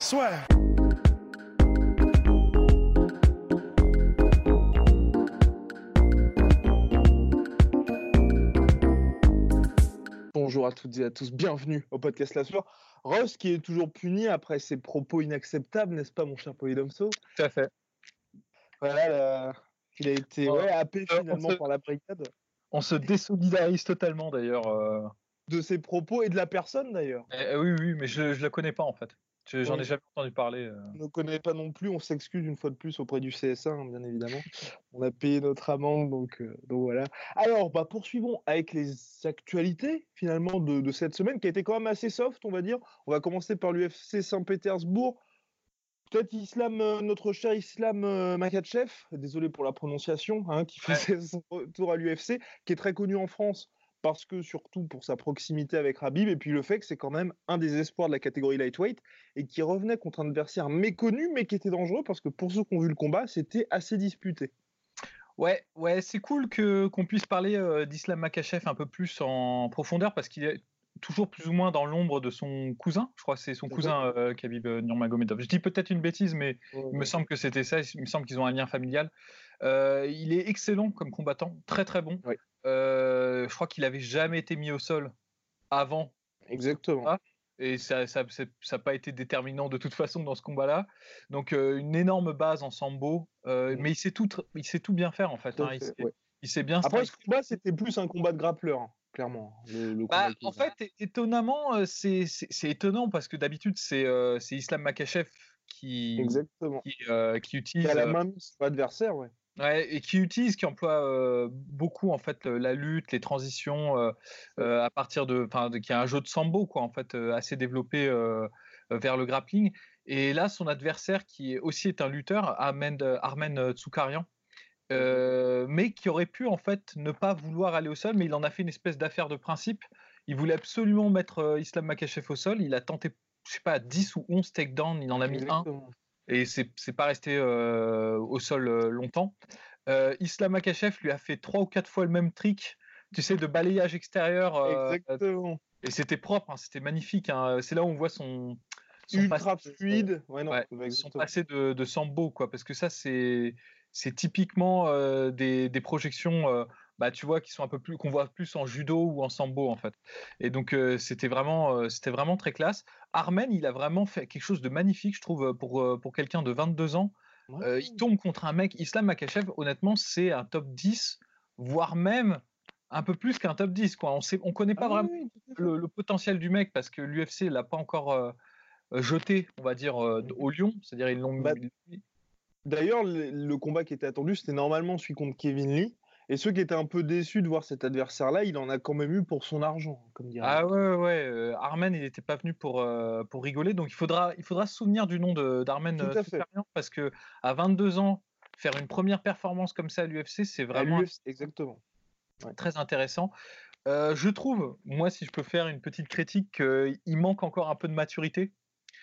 Soit. Bonjour à toutes et à tous, bienvenue au podcast La Soir. Ross qui est toujours puni après ses propos inacceptables, n'est-ce pas mon cher Polydomso? Tout à fait. Voilà, il a été Ouais, ouais, happé euh, on finalement se- par la brigade On se désolidarise totalement d'ailleurs. euh. de ses propos et de la personne d'ailleurs. Eh oui, oui, mais je ne la connais pas en fait. Je- J'en ai jamais entendu parler. euh. On ne connaît pas non plus, on s'excuse une fois de plus auprès du CSA, hein, bien évidemment. On a payé notre amende, donc, euh, donc voilà. Alors, bah, poursuivons avec les actualités finalement de, de cette semaine qui a été quand même assez soft, on va dire. On va commencer par l'UFC Saint-Pétersbourg. Peut-être Islam, euh, notre cher Islam euh, Makhachev, désolé pour la prononciation, hein, qui Ouais. faisait son retour à l'UFC, qui est très connu en France parce que surtout pour sa proximité avec Rabib, et puis le fait que c'est quand même un des espoirs de la catégorie lightweight, et qui revenait contre un adversaire méconnu, mais qui était dangereux, parce que pour ceux qui ont vu le combat, c'était assez disputé. Ouais, ouais, c'est cool que qu'on puisse parler euh, d'Islam Makachev un peu plus en profondeur parce qu'il est toujours plus ou moins dans l'ombre de son cousin. Je crois que c'est son cousin euh, Khabib euh, Nurmagomedov. Je dis peut-être une bêtise, mais il me semble que c'était ça. Il me semble qu'ils ont un lien familial. Euh, il est excellent comme combattant, très très bon. Euh, je crois qu'il avait jamais été mis au sol avant Exactement. Ah, et ça n'a ça, ça a pas été déterminant de toute façon dans ce combat-là. Donc euh, une énorme base en sambo, euh, mais il sait tout, il sait tout bien faire en fait. Hein. Il, sait, ouais. il sait bien. Après, ce combat, c'était plus un combat de grappleur, hein, clairement. le- le Bah, en fait, étonnamment, c'est étonnant parce que d'habitude c'est euh, Islam Makachev qui Exactement. qui, qui Il utilise a la main mise sur l'adversaire, ouais. Ouais, et qui utilise, qui emploie euh, beaucoup en fait la lutte, les transitions euh, euh, à partir de, enfin, qui a un jeu de sambo quoi en fait assez développé vers le grappling. Et là, son adversaire qui est aussi est un lutteur, Armen, Armen Tsoukaryan, euh, mais qui aurait pu en fait ne pas vouloir aller au sol, mais il en a fait une espèce d'affaire de principe. Il voulait absolument mettre Islam Makhachev au sol. Il a tenté, je sais pas, 10 ou 11 takedowns. Il en a mis un. Et c'est pas resté euh, au sol euh, longtemps. Euh, Islam Makachev lui a fait trois ou quatre fois le même trick, tu sais, de balayage extérieur. Exactement. et c'était propre, hein, c'était magnifique. hein. C'est là où on voit son, son Ultra passé, fluide. Ouais, non, ouais, bah, son passé de, de sambo, quoi. Parce que ça, c'est c'est typiquement euh, des, des projections. euh, bah, tu vois, qui sont un peu plus, qu'on voit plus en judo ou en sambo en fait. Et donc euh, c'était vraiment, euh, c'était vraiment très classe. Armen, il a vraiment fait quelque chose de magnifique, je trouve, pour, euh, pour quelqu'un de 22 ans. Ouais. Euh, il tombe contre un mec, Islam Makachev, honnêtement, c'est un top 10, voire même un peu plus qu'un top 10. Quoi. On ne on connaît pas Ah oui, vraiment oui, le, le potentiel du mec parce que l'UFC l'a pas encore jeté, on va dire, d- au lion. C'est-à-dire, ils l'ont Bah, D'ailleurs, le, le combat qui était attendu, c'était normalement celui contre Kevin Lee. Et ceux qui étaient un peu déçus de voir cet adversaire-là, il en a quand même eu pour son argent, comme dirait. Ah ouais, ouais, euh, Armen, il n'était pas venu pour, euh, pour rigoler. Donc, il faudra, il faudra se souvenir du nom d'Armen euh, parce que à 22 ans, faire une première performance comme ça à l'UFC, c'est vraiment exactement. très intéressant. Euh, je trouve, moi, si je peux faire une petite critique, qu'il manque encore un peu de maturité.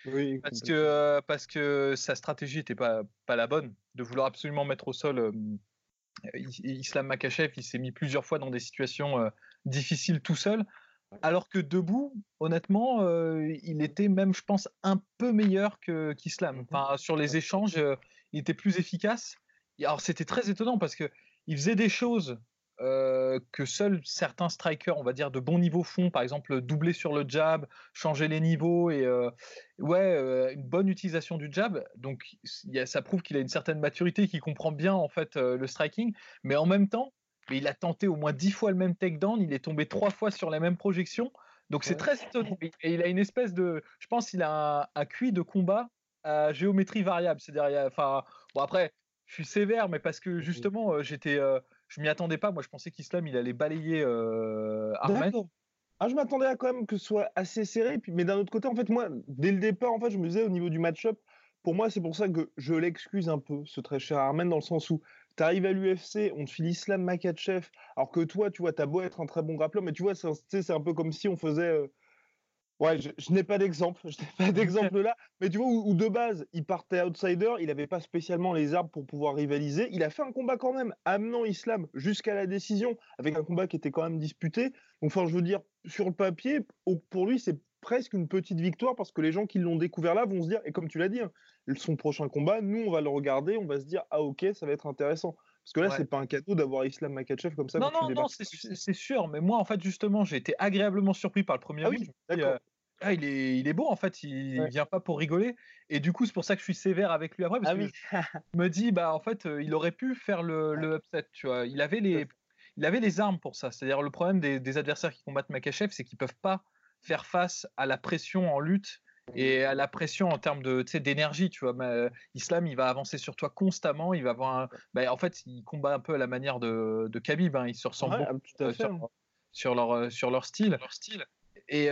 Oui, Parce que, parce que sa stratégie n'était pas, pas la bonne, de vouloir absolument mettre au sol Islam Makachev. Il s'est mis plusieurs fois dans des situations euh, difficiles tout seul. Alors que debout, honnêtement, euh, il était même, je pense, un peu meilleur que qu'Islam. Mhm. Enfin, sur les échanges, euh, il était plus efficace. Alors, c'était très étonnant parce que il faisait des choses euh, que seuls certains strikers, on va dire, de bon niveau font. Par exemple, doubler sur le jab, changer les niveaux et euh, ouais, euh, une bonne utilisation du jab. Donc, il y a- ça prouve qu'il a une certaine maturité, qu'il comprend bien en fait euh, le striking. Mais en même temps, il a tenté au moins dix fois le même takedown, il est tombé trois fois sur la même projection. Donc c'est très étonnant. Et il a une espèce de, je pense, qu'il a un, un QI de combat à géométrie variable. C'est-à-dire, il enfin, bon après, je suis sévère, mais parce que justement, euh, j'étais, je m'y attendais pas. Moi, je pensais qu'Islam, il allait balayer euh. D'accord. ah, je m'attendais à quand même que ce soit assez serré. Puis, mais d'un autre côté, en fait, moi, dès le départ, en fait, je me disais au niveau du match-up, pour moi, c'est pour ça que je l'excuse un peu, ce très cher Armen, dans le sens où tu arrives à l'UFC, on te file Islam Makachev, alors que toi, tu vois, t'as beau être un très bon grappleur, mais tu vois, c'est un, peu comme si on faisait. Euh, ouais, je, n'ai pas d'exemple, je n'ai pas d'exemple là, mais tu vois, où, de base, il partait outsider, il n'avait pas spécialement les armes pour pouvoir rivaliser. Il a fait un combat quand même, amenant Islam jusqu'à la décision, avec un combat qui était quand même disputé. Enfin, je veux dire, sur le papier, pour lui, c'est presque une petite victoire parce que les gens qui l'ont découvert là vont se dire, et comme tu l'as dit, hein, son prochain combat, nous, on va le regarder, on va se dire, ah ok, ça va être intéressant. Parce que là, c'est pas un cadeau d'avoir Islam Makachev comme ça. Non, non, non, c'est sûr. Mais moi, en fait, justement, j'ai été agréablement surpris par le premier ah oui, euh, ah, il, est, il est beau, en fait. Il vient pas pour rigoler. Et du coup, c'est pour ça que je suis sévère avec lui après. Parce ah que je me dis, bah, en fait, euh, il aurait pu faire le, le upset. Tu vois. Il avait les, il avait les armes pour ça. C'est-à-dire, le problème des, des adversaires qui combattent Makachev, c'est qu'ils peuvent pas faire face à la pression en lutte et à la pression en termes de d'énergie tu vois euh, Islam il va avancer sur toi constamment il va avoir bah, en fait il combat un peu à la manière de, de Khabib hein, ils se ressemblent beaucoup, euh, hein. sur, leur euh, sur leur style. Leur style. Et,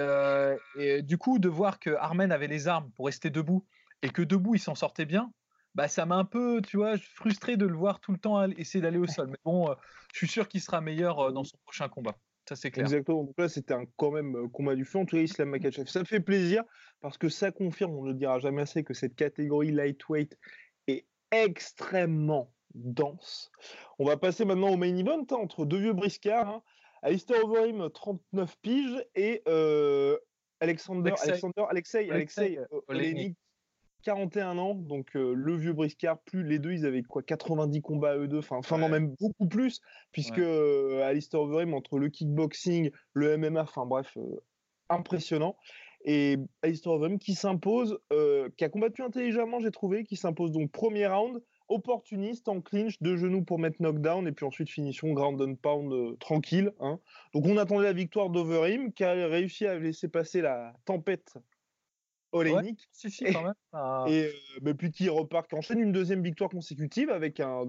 du coup de voir que Armen avait les armes pour rester debout et que debout il s'en sortait bien bah ça m'a un peu tu vois frustré de le voir tout le temps essayer d'aller au sol. Mais bon je suis sûr qu'il sera meilleur dans son prochain combat ça, c'est clair. Exactement. Donc là, c'était quand même euh, combat du feu. En tout cas, Islam Makachev. Ça fait plaisir parce que ça confirme, on ne le dira jamais assez, que cette catégorie lightweight est extrêmement dense. On va passer maintenant au main event hein, entre deux vieux briscards. Hein. Alistair Overeem, 39 piges, et euh, Alexander, Alexander, Alexei, Alexei, Alexei 41 ans, donc euh, le vieux briscard, plus les deux, ils avaient quoi 90 combats à eux deux, enfin, non, même beaucoup plus, puisque euh, Alistair Overeem, entre le kickboxing, le MMA, enfin bref, euh, impressionnant. Et Alistair Overeem qui s'impose, qui a combattu intelligemment, j'ai trouvé, qui s'impose donc premier round, opportuniste en clinch, deux genoux pour mettre knockdown, et puis ensuite finition ground and pound tranquille. Hein. Donc on attendait la victoire d'Overeem, qui a réussi à laisser passer la tempête Olénique. si, si, quand même. Et euh, puis qui repart, qui enchaîne une deuxième victoire consécutive avec un,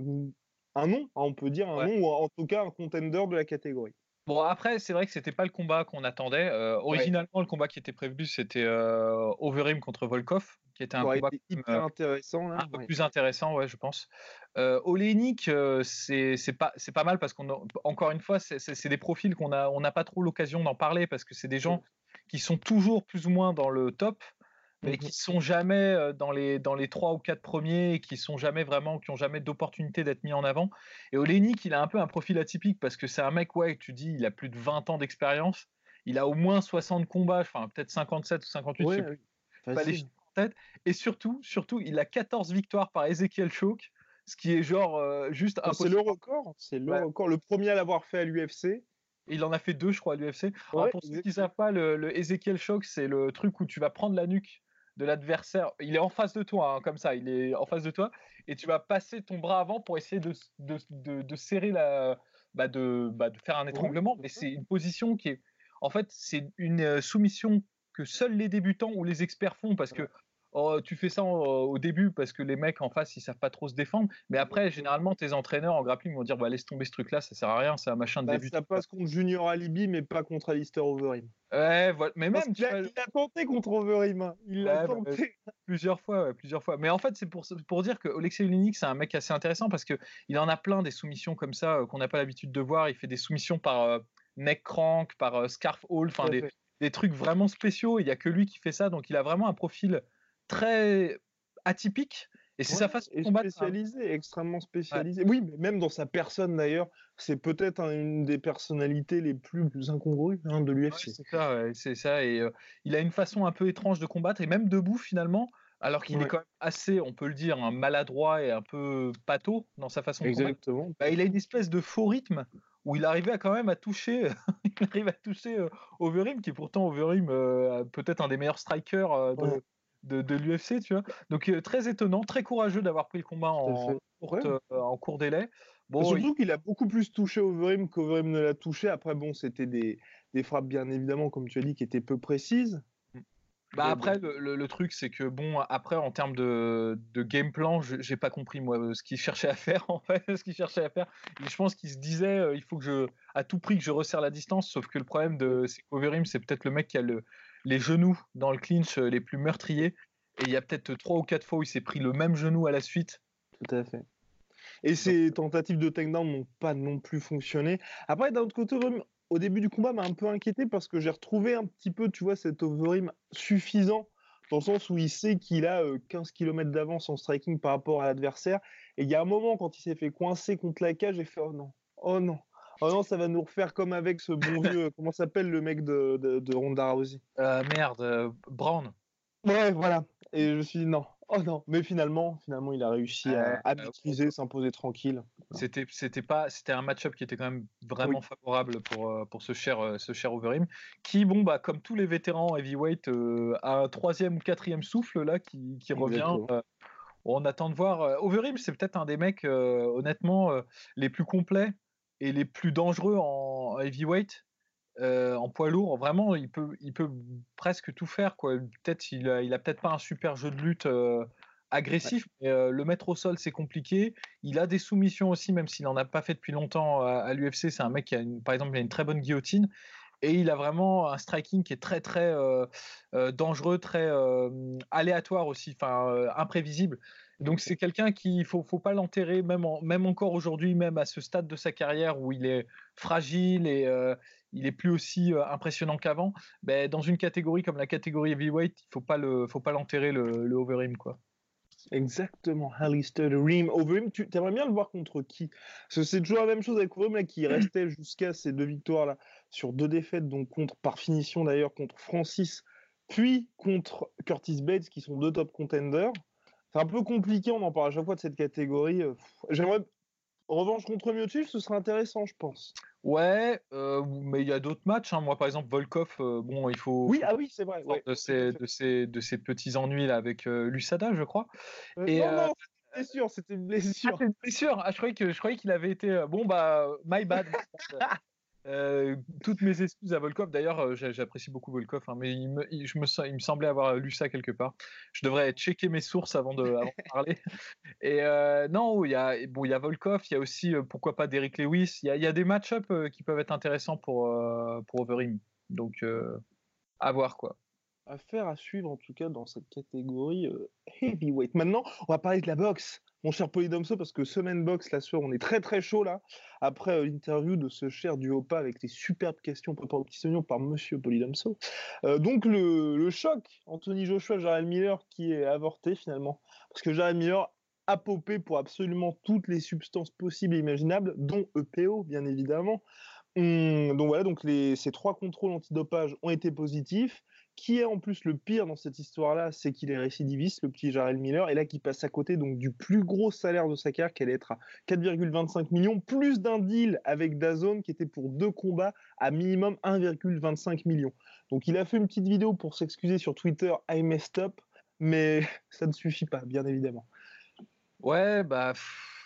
un nom, hein, on peut dire un nom, ou en tout cas un contender de la catégorie. Bon, après, c'est vrai que c'était pas le combat qu'on attendait. Euh, originalement, le combat qui était prévu, c'était euh, Overeem contre Volkov, qui était un combat hyper intéressant. un peu plus intéressant, ouais, je pense. Euh, Olénique, c'est pas, pas mal parce qu'on, encore une fois, c'est des profils qu'on a, on n'a pas trop l'occasion d'en parler parce que c'est des gens qui sont toujours plus ou moins dans le top mais qui sont jamais dans les dans les trois ou quatre premiers, et qui sont jamais vraiment, qui ont jamais d'opportunité d'être mis en avant. Et Olenik, il a un peu un profil atypique parce que c'est un mec, ouais, tu dis, il a plus de 20 ans d'expérience, il a au moins 60 combats, enfin peut-être 57 ou 58, je sais plus, pas les en tête. Et surtout, surtout, il a 14 victoires par Ezekiel Choke, ce qui est genre juste un. C'est le record, c'est le record, le premier à l'avoir fait à l'UFC. Il en a fait deux, je crois, à l'UFC. pour ceux qui ne savent pas, le, le Ezekiel Choke, c'est le truc où tu vas prendre la nuque de l'adversaire. Il est en face de toi, hein, comme ça, il est en face de toi, et tu vas passer ton bras avant pour essayer de, de, serrer la. Bah de, bah de, faire un étranglement. Mais c'est une position qui est. En fait, c'est une euh, soumission que seuls les débutants ou les experts font parce que Oh, tu fais ça au début parce que les mecs en face ils savent pas trop se défendre, mais après généralement tes entraîneurs en grappling vont dire bah laisse tomber ce truc là, ça sert à rien, c'est un machin de bah, début. Ça passe contre Junior Alibi mais pas contre Alistair Overeem. Ouais, voilà. mais même il, a, tenté contre Overeem, hein. il l'a bah, tenté plusieurs fois, plusieurs fois. Mais en fait c'est pour pour dire que Alexei Lunik c'est un mec assez intéressant parce que il en a plein des soumissions comme ça euh, qu'on n'a pas l'habitude de voir. Il fait des soumissions par euh, neck crank, par euh, scarf hold, enfin des, des trucs vraiment spéciaux. Il y a que lui qui fait ça, donc il a vraiment un profil très atypique. Et c'est sa façon de combattre. Hein. Spécialisé, extrêmement spécialisé. Oui, mais même dans sa personne d'ailleurs, c'est peut-être une des personnalités les plus, incongrues hein, de l'UFC. c'est ça, c'est ça. Et euh, il a une façon un peu étrange de combattre, et même debout finalement, alors qu'il est quand même assez, on peut le dire, un maladroit et un peu pâteau dans sa façon de Exactement. Bah, il a une espèce de faux rythme où il arrivait à quand même à toucher, il arrive à toucher euh, Overeem, qui est pourtant Overeem euh, peut-être un des meilleurs strikers de, de, l'UFC, tu vois. Donc euh, très étonnant, très courageux d'avoir pris le combat en, euh, en court délai. Bon, surtout qu'il a beaucoup plus touché Overeem qu'Overeem ne l'a touché. Après, bon, c'était des, des, frappes, bien évidemment, comme tu as dit, qui étaient peu précises. Bah après, le, truc, c'est que bon, après, en termes de, de game plan, j'ai pas compris moi ce qu'il cherchait à faire en fait, ce qu'il cherchait à faire. je pense qu'il se disait, euh, il faut que je, à tout prix, que je resserre la distance. Sauf que le problème de c'est c'est peut-être le mec qui a le, les genoux dans le clinch euh, les plus meurtriers. Et il y a peut-être trois ou quatre fois où il s'est pris le même genou à la suite. Tout à fait. Et ces tentatives de takedown n'ont pas non plus fonctionné. Après, d'un autre côté, au début du combat, m'a un peu inquiété parce que j'ai retrouvé un petit peu, tu vois, cet overeem suffisant dans le sens où il sait qu'il a 15 km d'avance en striking par rapport à l'adversaire. Et il y a un moment, quand il s'est fait coincer contre la cage, j'ai fait oh non, oh non, oh non, ça va nous refaire comme avec ce bon vieux, comment s'appelle le mec de, de, Ronda Rousey? Euh, Merde, euh, Brown. Ouais, voilà. Et je me suis dit non, Oh non, mais finalement, finalement, il a réussi à, à maîtriser, s'imposer tranquille. C'était, c'était pas, c'était un match-up qui était quand même vraiment favorable pour, euh, pour ce cher, euh, ce cher Overeem, qui, bon, bah, comme tous les vétérans heavyweight, euh, a un troisième ou quatrième souffle là qui, qui revient. on attend de voir. Overeem, c'est peut-être un des mecs, honnêtement, les plus complets et les plus dangereux en heavyweight. en poids lourd, vraiment, il peut, il peut presque tout faire. Quoi. Peut-être il a, il a peut-être pas un super jeu de lutte agressif, mais le mettre au sol c'est compliqué. Il a des soumissions aussi, même s'il n'en a pas fait depuis longtemps à, l'UFC. C'est un mec qui a, une, par exemple, il a une très bonne guillotine. Et il a vraiment un striking qui est très très dangereux, très aléatoire aussi, enfin imprévisible. Donc c'est quelqu'un qui faut faut pas l'enterrer même même encore aujourd'hui même à ce stade de sa carrière où il est fragile et il est plus aussi impressionnant qu'avant. Ben, dans une catégorie comme la catégorie heavyweight, il faut pas le faut pas l'enterrer le, le overeem quoi. Exactement, Alistair Reem. Overeem, tu aimerais bien le voir contre qui? Parce que c'est toujours la même chose avec Overeem là, qui restait jusqu'à ces deux victoires là sur deux défaites, donc contre par finition d'ailleurs contre Francis, puis contre Curtis Bates, qui sont deux top contenders. C'est un peu compliqué, on en parle à chaque fois de cette catégorie. J'aimerais revanche contre Miocic, ce serait intéressant, je pense. Ouais, euh, mais il y a d'autres matchs. Hein. Moi, par exemple, Volkov, euh, bon, il faut. Oui, ah oui, c'est vrai. de, ces, de, ces, de, ces, petits ennuis là avec euh, Lusada, je crois. Et, non, non, c'était une blessure, c'était une blessure. Ah, une blessure. Ah, je croyais que je croyais qu'il avait été. Bon bah, my bad. Euh, toutes mes excuses à Volkov. D'ailleurs, euh, j'apprécie beaucoup Volkov, hein, mais il me, je me, il semblait avoir lu ça quelque part. Je devrais checker mes sources avant de, parler. Et euh, non, il y a Volkov, il y a aussi pourquoi pas Derrick Lewis. Il y a, des match-ups qui peuvent être intéressants pour pour Overeem. Donc à voir quoi. Affaire à suivre en tout cas dans cette catégorie heavyweight. Maintenant, on va parler de la boxe mon cher Polydomso, parce que semaine box, la soeur, on est très très chaud là, après euh, l'interview de ce cher du Opa avec des superbes questions préparées aux petits oignons par monsieur Polydomso. Euh, donc le, choc, Anthony Joshua, Jared Miller, qui est avorté finalement, parce que Jared Miller a popé pour absolument toutes les substances possibles et imaginables, dont EPO, bien évidemment. Hum, donc voilà, donc les, ces trois contrôles antidopage ont été positifs qui est en plus le pire dans cette histoire-là, c'est qu'il est récidiviste, le petit Jarrell Miller, et là qui passe à côté donc du plus gros salaire de sa carrière, qui allait être à 4,25 millions, plus d'un deal avec Dazone qui était pour deux combats à minimum 1,25 millions. Donc il a fait une petite vidéo pour s'excuser sur Twitter, I messed up, mais ça ne suffit pas, bien évidemment. Ouais, bah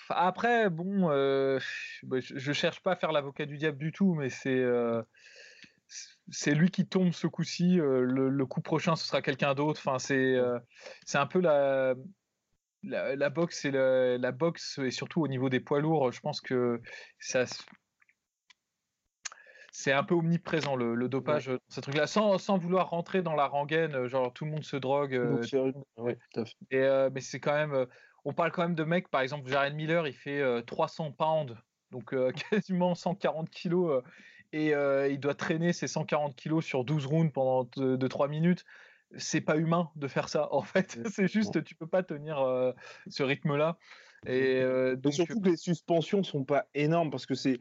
après, bon, euh, bah, je, cherche pas à faire l'avocat du diable du tout, mais c'est euh, c'est lui qui tombe ce coup-ci. Euh, le, coup prochain, ce sera quelqu'un d'autre. Enfin, c'est euh, c'est un peu la, la, boxe et la boxe et surtout au niveau des poids lourds. Je pense que ça c'est un peu omniprésent le, dopage dans ce truc-là, sans, sans, vouloir rentrer dans la rengaine, genre tout le monde se drogue. Euh, et, mais c'est quand même, on parle quand même de mecs, par exemple, Jared Miller, il fait 300 pounds, donc quasiment 140 kilos et il doit traîner ses 140 kilos sur 12 rounds pendant 2-3 minutes. C'est pas humain de faire ça. En fait, c'est juste, tu peux pas tenir ce rythme-là. Et donc, surtout que les suspensions sont pas énormes parce que c'est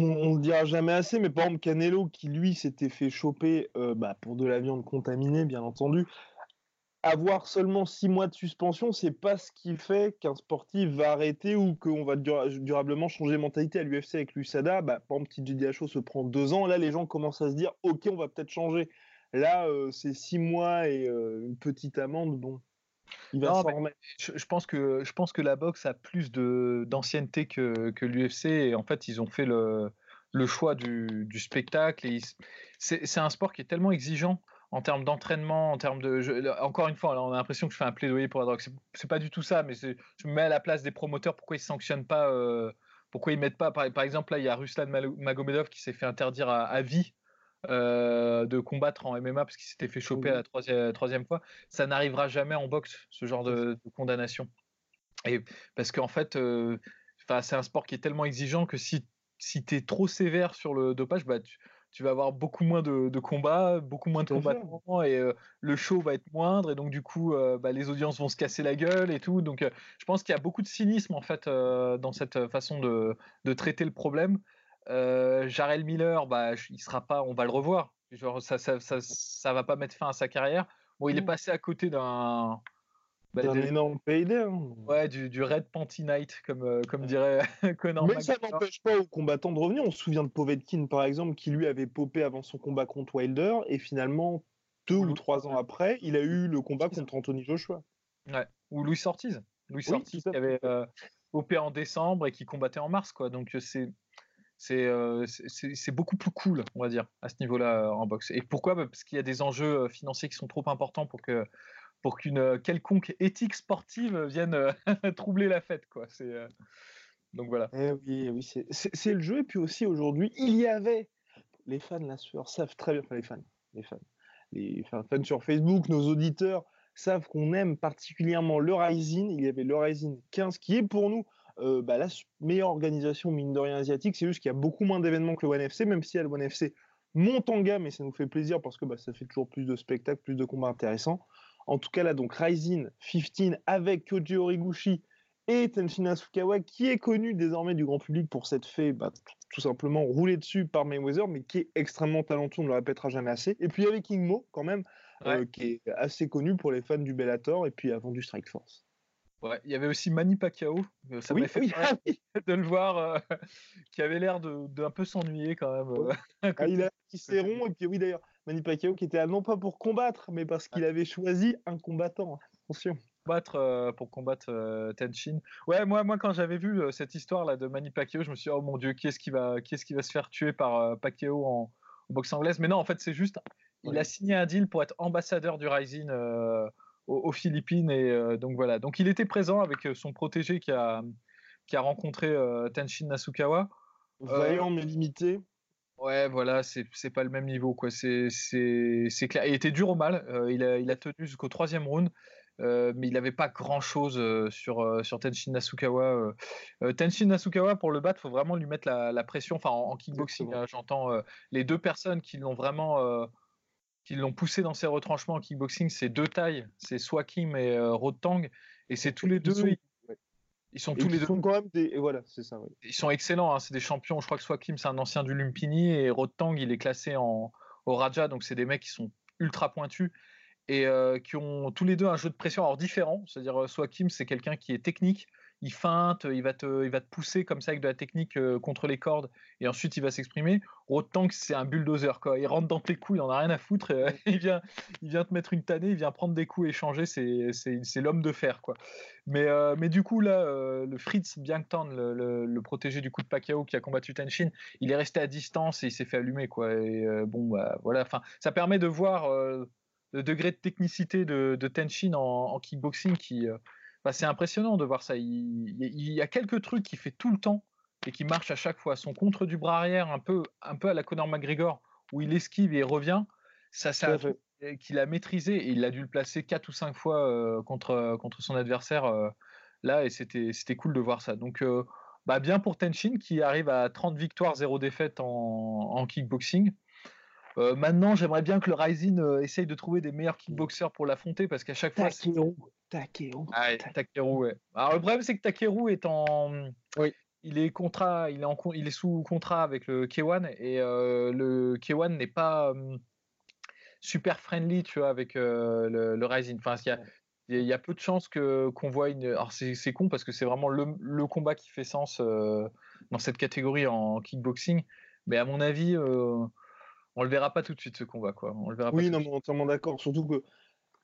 on ne dira jamais assez, mais par exemple Canelo qui lui s'était fait choper bah, pour de la viande contaminée, bien entendu, avoir seulement six mois de suspension, c'est pas ce qui fait qu'un sportif va arrêter ou qu'on va durablement changer de mentalité à l'UFC avec l'USADA. Bah, par exemple, DHO se prend deux ans. Là, les gens commencent à se dire, ok, on va peut-être changer. Là, euh, c'est six mois et euh, une petite amende. Bon, il va s'en remettre. Je, pense que je pense que la boxe a plus de d'ancienneté que, que l'UFC et en fait, ils ont fait le, le choix du, du spectacle. C'est un sport qui est tellement exigeant en termes d'entraînement, en termes de. encore une fois, on a l'impression que je fais un plaidoyer pour la drogue. C'est pas du tout ça, mais je me mets à la place des promoteurs. Pourquoi ils sanctionnent pas euh, Pourquoi ils mettent pas par, exemple, là, il y a Ruslan Magomedov qui s'est fait interdire à, vie euh, de combattre en MMA parce qu'il s'était fait choper à la troisième, troisième fois. Ça n'arrivera jamais en boxe, ce genre de, condamnation. Et parce qu'en fait, euh, c'est un sport qui est tellement exigeant que si, si tu es trop sévère sur le dopage, bah, tu, tu vas avoir beaucoup moins de, combats, beaucoup moins de combattants et le show va être moindre et donc du coup bah, les audiences vont se casser la gueule et tout. Donc je pense qu'il y a beaucoup de cynisme en fait dans cette façon de, traiter le problème. Jarel Miller, bah, il sera pas, on va le revoir. Genre ça, ça, ça, ça va pas mettre fin à sa carrière. Bon, il est passé à côté d'un bah, un énorme payday. Hein. Ouais, du, du, Red Panty Night, comme, euh, comme dirait Conan. Mais ça n'empêche pas aux combattants de revenir. On se souvient de Povetkin, par exemple, qui lui avait popé avant son combat contre Wilder, et finalement, deux ou trois ans après, il a eu le combat contre Anthony Joshua. Ouais. Ou Louis Ortiz. Louis Ortiz qui avait euh, popé en décembre et qui combattait en mars, quoi. Donc c'est. Euh, c'est beaucoup plus cool, on va dire, à ce niveau-là en boxe. Et pourquoi? Bah, Parce qu'il y a des enjeux financiers qui sont trop importants pour que pour qu'une euh, quelconque éthique sportive vienne euh, troubler la fête. Quoi. C'est, euh, donc voilà. Eh oui, oui c'est, le jeu. Et puis aussi aujourd'hui, il y avait, les fans la sueur savent très bien, enfin les fans, les fans, les fans, sur Facebook, nos auditeurs savent qu'on aime particulièrement le Rising. Il y avait le Rising 15 qui est pour nous bah, la meilleure organisation mine de rien asiatique. C'est juste qu'il y a beaucoup moins d'événements que le One FC, même si le One FC monte en gamme et ça nous fait plaisir parce que bah, ça fait toujours plus de spectacles, plus de combats intéressants. En tout cas, là, donc Rising 15 avec Kyoji Origuchi et Tenshin Asukawa, qui est connu désormais du grand public pour cette fait bah, tout simplement roulé dessus par Mayweather, mais qui est extrêmement talentueux, on ne le répétera jamais assez. Et puis il y avait King Mo, quand même, euh, qui est assez connu pour les fans du Bellator et puis avant du Strike Force. Ouais, il y avait aussi Manny Pacquiao, euh, ça m'a fait ah de le voir, euh, qui avait l'air d'un peu s'ennuyer quand même. ah, il a qui s'est rond, et puis oui d'ailleurs, Manny Pacquiao qui était là non pas pour combattre, mais parce qu'il avait choisi un combattant. Attention. Combattre, euh, pour combattre euh, Tenshin. Ouais, moi, moi quand j'avais vu euh, cette histoire là de Manny Pacquiao, je me suis dit, oh mon dieu, qui est-ce qui va, qui est qui va se faire tuer par Pacquiao en, boxe anglaise? Mais non, en fait, c'est juste, il a signé un deal pour être ambassadeur du Rising aux, Philippines. Et donc voilà. Donc il était présent avec son protégé qui a, qui a rencontré Tenshin Nasukawa. Vaillant mais limité. Ouais, voilà, c'est pas le même niveau, quoi. C'est clair. Il était dur au mal. Euh, il, a, il, a, tenu jusqu'au troisième round, euh, mais il n'avait pas grand chose euh, sur, sur Tenshin Nasukawa. Tenshin Nasukawa, pour le battre, il faut vraiment lui mettre la, pression. Enfin, en, kickboxing, hein, j'entends les deux personnes qui l'ont vraiment. qui l'ont poussé dans ses retranchements en kickboxing, c'est deux tailles, c'est Swakim et Rotang, et c'est tous les deux. Ils sont tous les deux. Sont quand même des... voilà, c'est ça. Ils sont excellents. Hein, c'est des champions. Je crois que Swakim, c'est un ancien du Lumpini et Rotang, il est classé en au Raja. Donc c'est des mecs qui sont ultra pointus et euh, qui ont tous les deux un jeu de pression alors différent. C'est-à-dire euh, Swakim, c'est quelqu'un qui est technique, il feinte, il va te, il va te pousser comme ça avec de la technique euh, contre les cordes, et ensuite il va s'exprimer. Tank, c'est un bulldozer, quoi. Il rentre dans tes coups, il en a rien à foutre, euh, il, vient, il vient te mettre une tannée, il vient prendre des coups et changer, c'est l'homme de fer, quoi. Mais, euh, mais du coup, là, le Fritz Biangtan, le, le, protégé du coup de Pacquiao qui a combattu Tenshin, il est resté à distance et il s'est fait allumer, quoi. Et bon, bah, voilà, enfin, ça permet de voir le degré de technicité de, de Tenshin en, en kickboxing qui bah, c'est impressionnant de voir ça. Il, y a quelques trucs qu'il fait tout le temps et qui marchent à chaque fois. Son contre du bras arrière, un peu, un peu à la Conor McGregor, où il esquive et il revient, ça, ça qu'il a maîtrisé et il a dû le placer quatre ou cinq fois euh, contre, contre son adversaire euh, là et c'était, c'était cool de voir ça. Donc euh, bah, bien pour Tenshin qui arrive à 30 victoires, 0 défaites en, en kickboxing. Maintenant, j'aimerais bien que le Rising essaye de trouver des meilleurs kickboxers pour l'affronter parce qu'à chaque fois. Takeru. Ah, Takeru, ouais. Alors le problème, c'est que Takeru est en. Oui. Il est, contrat, il, est en, il est sous contrat avec le K1 et euh, le K1 n'est pas euh, super friendly, tu vois, avec euh, le, Rising. Enfin, il y a, il y a peu de chances que qu'on voit une. Alors c'est con parce que c'est vraiment le, le, combat qui fait sens dans cette catégorie en kickboxing, mais à mon avis, on le verra pas tout de suite ce combat, quoi. On le verra oui, non, mais entièrement d'accord. Surtout que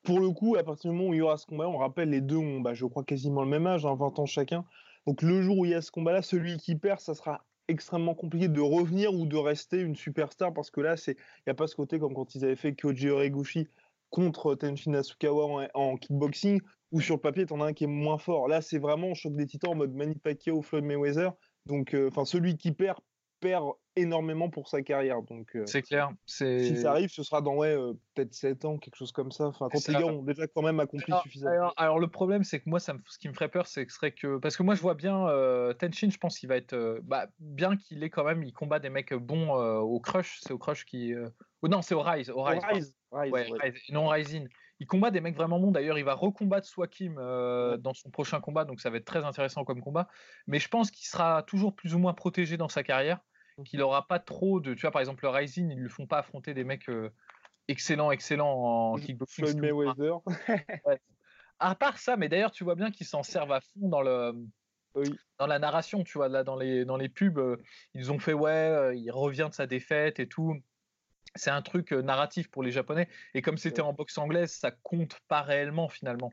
pour le coup, à partir du moment où il y aura ce combat, on rappelle, les deux ont, bah, je crois, quasiment le même âge, 20 hein, ans chacun. Donc le jour où il y a ce combat-là, celui qui perd, ça sera extrêmement compliqué de revenir ou de rester une superstar parce que là, il n'y a pas ce côté comme quand ils avaient fait Kyoji Horiguchi contre Tenshin Asukawa en, kickboxing, où sur le papier, t'en as un qui est moins fort. Là, c'est vraiment choc des titans en mode Manny Pacquiao, Floyd Mayweather. Donc, euh, enfin, celui qui perd perd énormément pour sa carrière. Donc, euh, c'est clair. Si ça arrive, ce sera dans ouais, euh, peut-être 7 ans, quelque chose comme ça. Enfin, quand les gars ont déjà quand même accompli suffisamment. Alors, le problème, c'est que moi, ça ce qui me ferait peur, c'est que, serait que parce que moi, je vois bien euh, Tenshin, je pense qu'il va être bah, bien qu'il est quand même, il combat des mecs bons au crush. C'est au crush qui. Oh, non, c'est au Rise. Au Rise. non Rising. Il combat des mecs vraiment bons. D'ailleurs, il va recombattre Swakim dans son prochain combat, donc ça va être très intéressant comme combat. Mais je pense qu'il sera toujours plus ou moins protégé dans sa carrière qu'il n'aura pas trop de. Tu vois, par exemple, le Rising, ils ne lui font pas affronter des mecs euh, excellents, excellents en kickboxing. Mayweather. À part ça, mais d'ailleurs, tu vois bien qu'ils s'en servent à fond dans le. Dans la narration, tu vois, là, dans les, dans les pubs, euh, ils ont fait, ouais, euh, il revient de sa défaite et tout. C'est un truc narratif pour les Japonais. Et comme c'était en boxe anglaise, ça compte pas réellement finalement.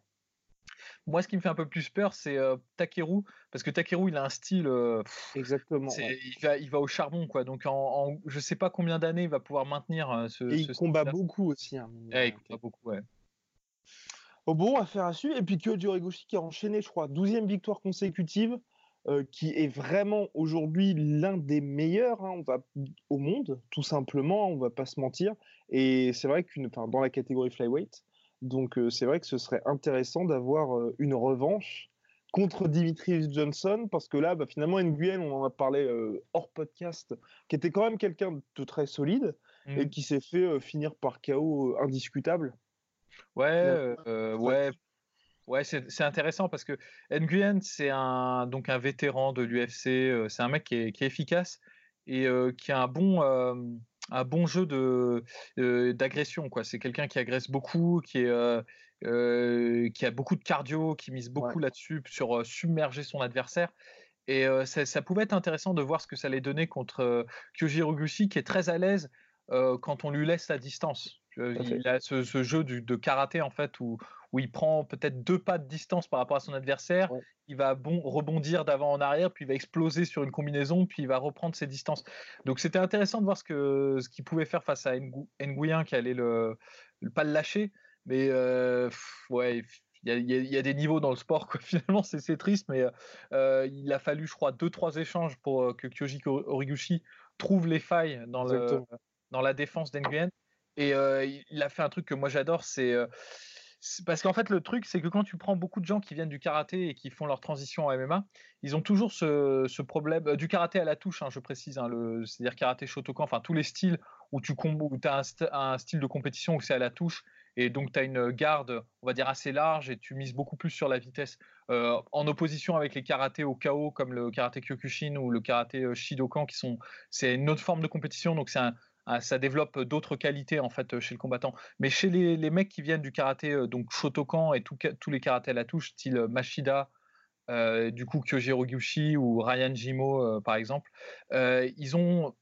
Moi, ce qui me fait un peu plus peur, c'est euh, Takeru, parce que Takeru, il a un style. Euh, Exactement. Il, va, il va au charbon, quoi. Donc, en, je ne sais pas combien d'années il va pouvoir maintenir euh, ce. Et il combat beaucoup aussi. Hein, il combat beaucoup, ouais. Oh bon, affaire à suivre. Et puis Kyoji Origoshi qui a enchaîné, je crois, 12e victoire consécutive, qui est vraiment aujourd'hui l'un des meilleurs hein, on va, au monde, tout simplement, on va pas se mentir. Et c'est vrai qu'une, dans la catégorie flyweight, donc c'est vrai que ce serait intéressant d'avoir une revanche contre Dimitri Johnson, parce que là, bah, finalement, Nguyen, on en a parlé hors podcast, qui était quand même quelqu'un de très solide et mmh. qui s'est fait finir par KO indiscutable. Ouais, ouais. Ouais, c'est intéressant parce que Nguyen, c'est un, donc un vétéran de l'UFC, c'est un mec qui est, efficace et qui a un bon, un bon jeu de euh, d'agression quoi. C'est quelqu'un qui agresse beaucoup, qui est euh, euh, qui a beaucoup de cardio, qui mise beaucoup là-dessus sur submerger son adversaire. Et ça, pouvait être intéressant de voir ce que ça allait donner contre Kyoji Roguchi, qui est très à l'aise quand on lui laisse la distance. Il a ce, jeu de karaté en fait où, où il prend peut-être deux pas de distance par rapport à son adversaire, il va bon, rebondir d'avant en arrière, puis il va exploser sur une combinaison, puis il va reprendre ses distances. Donc c'était intéressant de voir ce qu'il ce qu'il pouvait faire face à Nguyen qui allait le, pas le lâcher, mais euh, ouais. Il y, a, des niveaux dans le sport, quoi. finalement, c'est triste, mais euh, il a fallu, je crois, deux, trois échanges pour euh, que Kyoji Origuchi trouve les failles dans, le, dans la défense d'Nguyen. Et il a fait un truc que moi j'adore, c'est parce qu'en fait, le truc, c'est que quand tu prends beaucoup de gens qui viennent du karaté et qui font leur transition en MMA, ils ont toujours ce, problème, du karaté à la touche, hein, je précise, hein, c'est-à-dire karaté Shotokan, enfin tous les styles où tu as un, style de compétition où c'est à la touche, et donc tu as une garde, on va dire, assez large, et tu mises beaucoup plus sur la vitesse, en opposition avec les karatés au KO, comme le karaté Kyokushin ou le karaté Shidokan, qui sont, c'est une autre forme de compétition, donc c'est un, ça développe d'autres qualités en fait chez le combattant. Mais chez les, mecs qui viennent du karaté, donc Shotokan et tous les karatés à la touche, style Mashida, euh, du coup Kyoji Roguchi ou Ryan Jimo par exemple, ils ont,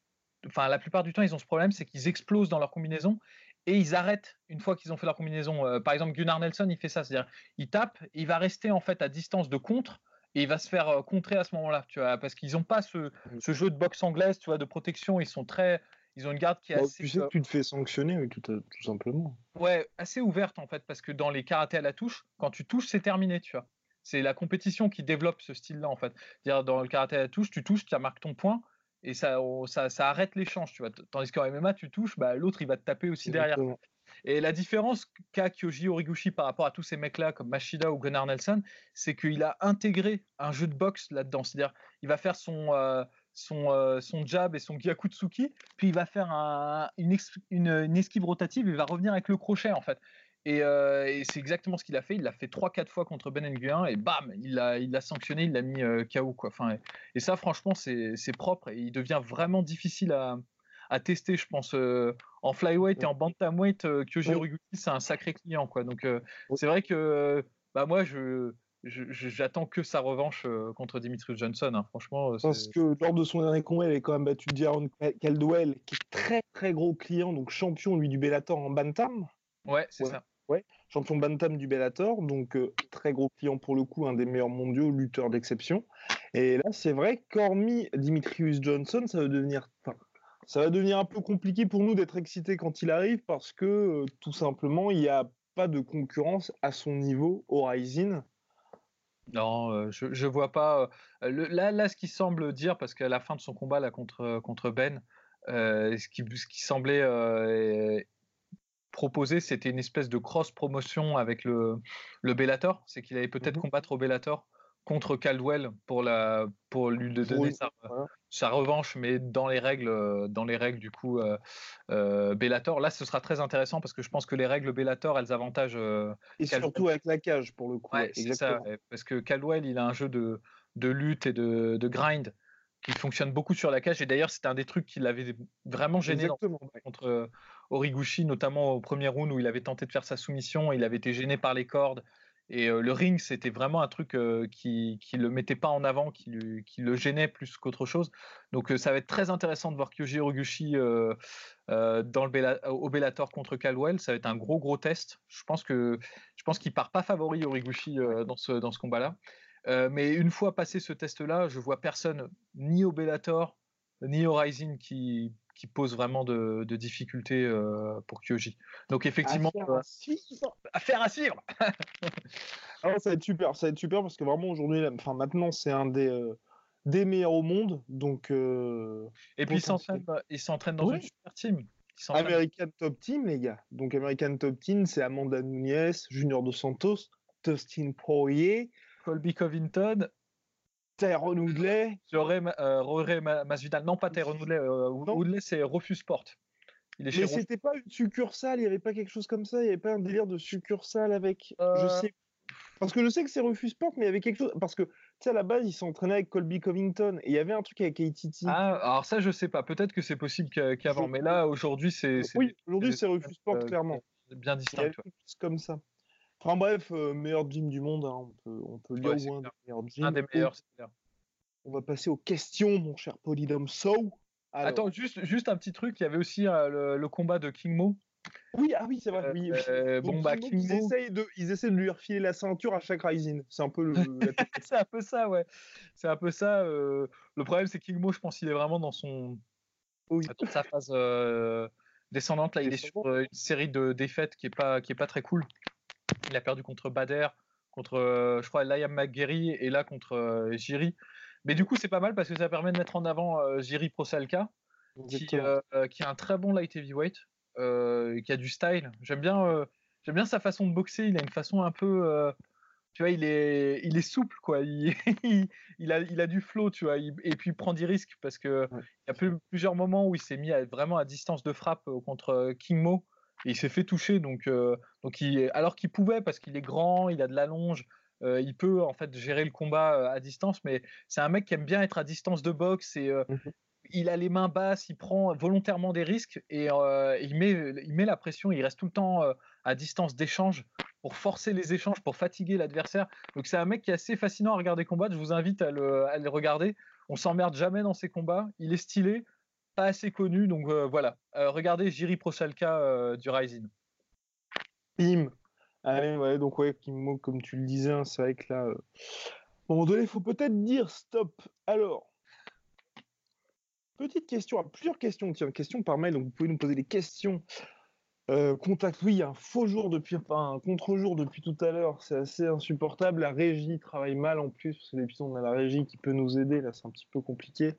enfin la plupart du temps ils ont ce problème, c'est qu'ils explosent dans leur combinaison et ils arrêtent une fois qu'ils ont fait leur combinaison. par exemple Gunnar Nelson il fait ça, c'est-à-dire il tape, il va rester en fait à distance de contre et il va se faire contrer à ce moment-là, tu vois, parce qu'ils n'ont pas ce, mmh. ce, jeu de boxe anglaise, tu vois, de protection. Ils sont très, ils ont une garde qui est bah, assez. Tu sais que tu te fais sanctionner, tout, tout, simplement. Ouais, assez ouverte en fait, parce que dans les karatés à la touche, quand tu touches, c'est terminé, tu vois. C'est la compétition qui développe ce style-là en fait. dire dans le karaté à la touche, tu touches, tu marques ton point et ça, ça, ça arrête l'échange, tu vois. Tandis qu'en MMA, tu touches, bah, l'autre il va te taper aussi derrière. Et la différence qu'a Kyoji Origuchi par rapport à tous ces mecs-là comme Machida ou Gunnar Nelson, c'est qu'il a intégré un jeu de boxe là-dedans. C'est-à-dire, il va faire son, euh, son, euh, son jab et son gyakutsuki, puis il va faire une, une, esquive rotative, il va revenir avec le crochet en fait. Et, euh, c'est exactement ce qu'il a fait. Il l'a fait 3-4 fois contre Ben Nguyen et bam, il l'a il sanctionné, il l'a mis euh, KO. Quoi. Enfin, et, ça, franchement, c'est propre et il devient vraiment difficile à, à tester, je pense. en flyweight et en bantamweight, Kyoji Horiguchi, c'est un sacré client. Quoi. Donc, c'est vrai que bah, moi, je j'attends que sa revanche euh, contre Dimitri Johnson. Hein. Franchement, euh, parce que lors de son dernier combat, il avait quand même battu Jaron Caldwell, qui est très très gros client, donc champion lui du Bellator en bantam. Ouais, c'est ça. Ouais, champion bantam du Bellator, donc euh, très gros client pour le coup, un des meilleurs mondiaux, lutteur d'exception. Et là, c'est vrai qu'hormis Dimitrius Johnson, ça va devenir, ça va devenir un peu compliqué pour nous d'être excités quand il arrive parce que euh, tout simplement, il n'y a pas de concurrence à son niveau au Rising. Non, je, ne vois pas. Là, là, ce qui semble dire, parce qu'à la fin de son combat là, contre, contre Ben, ce, qui, ce qui semblait proposer, c'était une espèce de cross-promotion avec le, le Bellator. C'est qu'il allait peut-être mmh combattre au Bellator contre Caldwell pour, la, pour lui donner sa, revanche, mais dans les règles, dans les règles du coup euh, euh, Bellator. Là, ce sera très intéressant parce que je pense que les règles Bellator, elles avantagent. Euh, et surtout avec la cage pour le coup. ça, parce que Caldwell, il a un jeu de, de lutte et de, de, grind qui fonctionne beaucoup sur la cage. Et d'ailleurs, c'était un des trucs qui l'avait vraiment gêné contre Origuchi, notamment au premier round où il avait tenté de faire sa soumission. Il avait été gêné par les cordes. Et le ring, c'était vraiment un truc qui ne le mettait pas en avant, qui, le gênait plus qu'autre chose. Donc ça va être très intéressant de voir Kyoji Hiroguchi dans le au Bellator contre Caldwell. Ça va être un gros gros test. Je pense que je pense qu'il part pas favori Hiroguchi dans ce dans ce combat-là. mais une fois passé ce test-là, je vois personne ni au Bellator ni au Rising qui qui pose vraiment de, difficultés euh, pour Kyoji. Donc effectivement, affaire à suivre. Alors ça va être super, ça va être super parce que vraiment aujourd'hui, enfin maintenant c'est un des euh, des meilleurs au monde, donc. Euh, Et puis il s'entraîne dans une super team. American Top Team, les gars. Donc American Top Team, c'est Amanda Nunes, Junior dos Santos, Dustin Poirier, Colby Covington, Tyrone Woodley. J'aurais euh, Masvidal. Non, pas Tyrone Woodley. Euh, Woodley, c'est Rufus Sport. Il est Mais c'était pas une succursale, il n'y avait pas quelque chose comme ça, il n'y avait pas un délire de succursale avec? Je euh. sais. Parce que je sais que c'est Rufus Sport, mais il y avait quelque chose. Parce que, tu sais, à la base, il s'entraînait avec Colby Covington et il y avait un truc avec ATT. Ah, alors ça, je sais pas. Peut-être que c'est possible qu'avant, mais là, aujourd'hui, c'est. Oui, aujourd'hui, c'est Rufus Sport, clairement. Bien distinct. comme ça. Enfin bref, euh, meilleur gym du monde, hein, on peut, on peut lire un des meilleurs Un des meilleurs, c'est clair. On va passer aux questions, mon cher Polydome So. Attends, juste, juste un petit truc, il y avait aussi euh, le, combat de King Mo. Oui, ah oui, c'est vrai. Oui. Euh, bon, bah, King ils, essayent de, ils essaient de lui refiler la ceinture à chaque Rising. C'est un peu le. c'est un peu ça, ouais. C'est un peu ça. le problème, c'est King Mo, je pense qu'il est vraiment dans son. Oui. Toute sa phase descendante. Là, il est sur une série de défaites qui est pas, qui est pas très cool. Il a perdu contre Bader, contre, euh, je crois, Liam McGarry et là contre euh, Jiri. Mais du coup, c'est pas mal parce que ça permet de mettre en avant euh, Jiri Prosalka, qui, qui, a un très bon light heavyweight, qui a du style. J'aime bien, j'aime bien sa façon de boxer. Il a une façon un peu tu vois, il est, il est souple, quoi. Il, il, a, il a du flow, tu vois. et puis il prend des risques parce que il y a plusieurs moments où il s'est mis vraiment à distance de frappe contre King Mo il s'est fait toucher, donc, euh, donc il, alors qu'il pouvait, parce qu'il est grand, il a de la longe, euh, il peut en fait gérer le combat euh, à distance, mais c'est un mec qui aime bien être à distance de boxe et mmh il a les mains basses, il prend volontairement des risques et il, met, il met la pression, il reste tout le temps à distance d'échange pour forcer les échanges, pour fatiguer l'adversaire. Donc c'est un mec qui est assez fascinant à regarder combattre, je vous invite à le, à le regarder. On s'emmerde jamais dans ses combats, il est stylé, pas assez connu. Donc euh, voilà, euh, regardez Jiri Prochalka euh, du Rising. Bim. Allez, ouais, donc ouais, comme tu le disais, hein, c'est vrai que là, à un il faut peut-être dire stop. Alors, petite question, plusieurs questions, tiens, question par mail, donc vous pouvez nous poser des questions euh, contact, oui, un faux jour depuis, enfin, un contre-jour depuis tout à l'heure, c'est assez insupportable. La régie travaille mal en plus, parce que l'épisode, on a la régie qui peut nous aider, là, c'est un petit peu compliqué.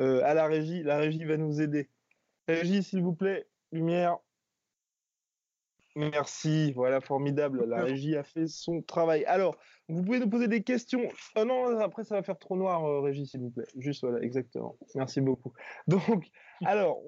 Euh, à la régie, la régie va nous aider. Régie, s'il vous plaît, lumière. Merci, voilà, formidable. La régie a fait son travail. Alors, vous pouvez nous poser des questions. Oh non, après, ça va faire trop noir, euh, Régie, s'il vous plaît. Juste, voilà, exactement. Merci beaucoup. Donc, alors,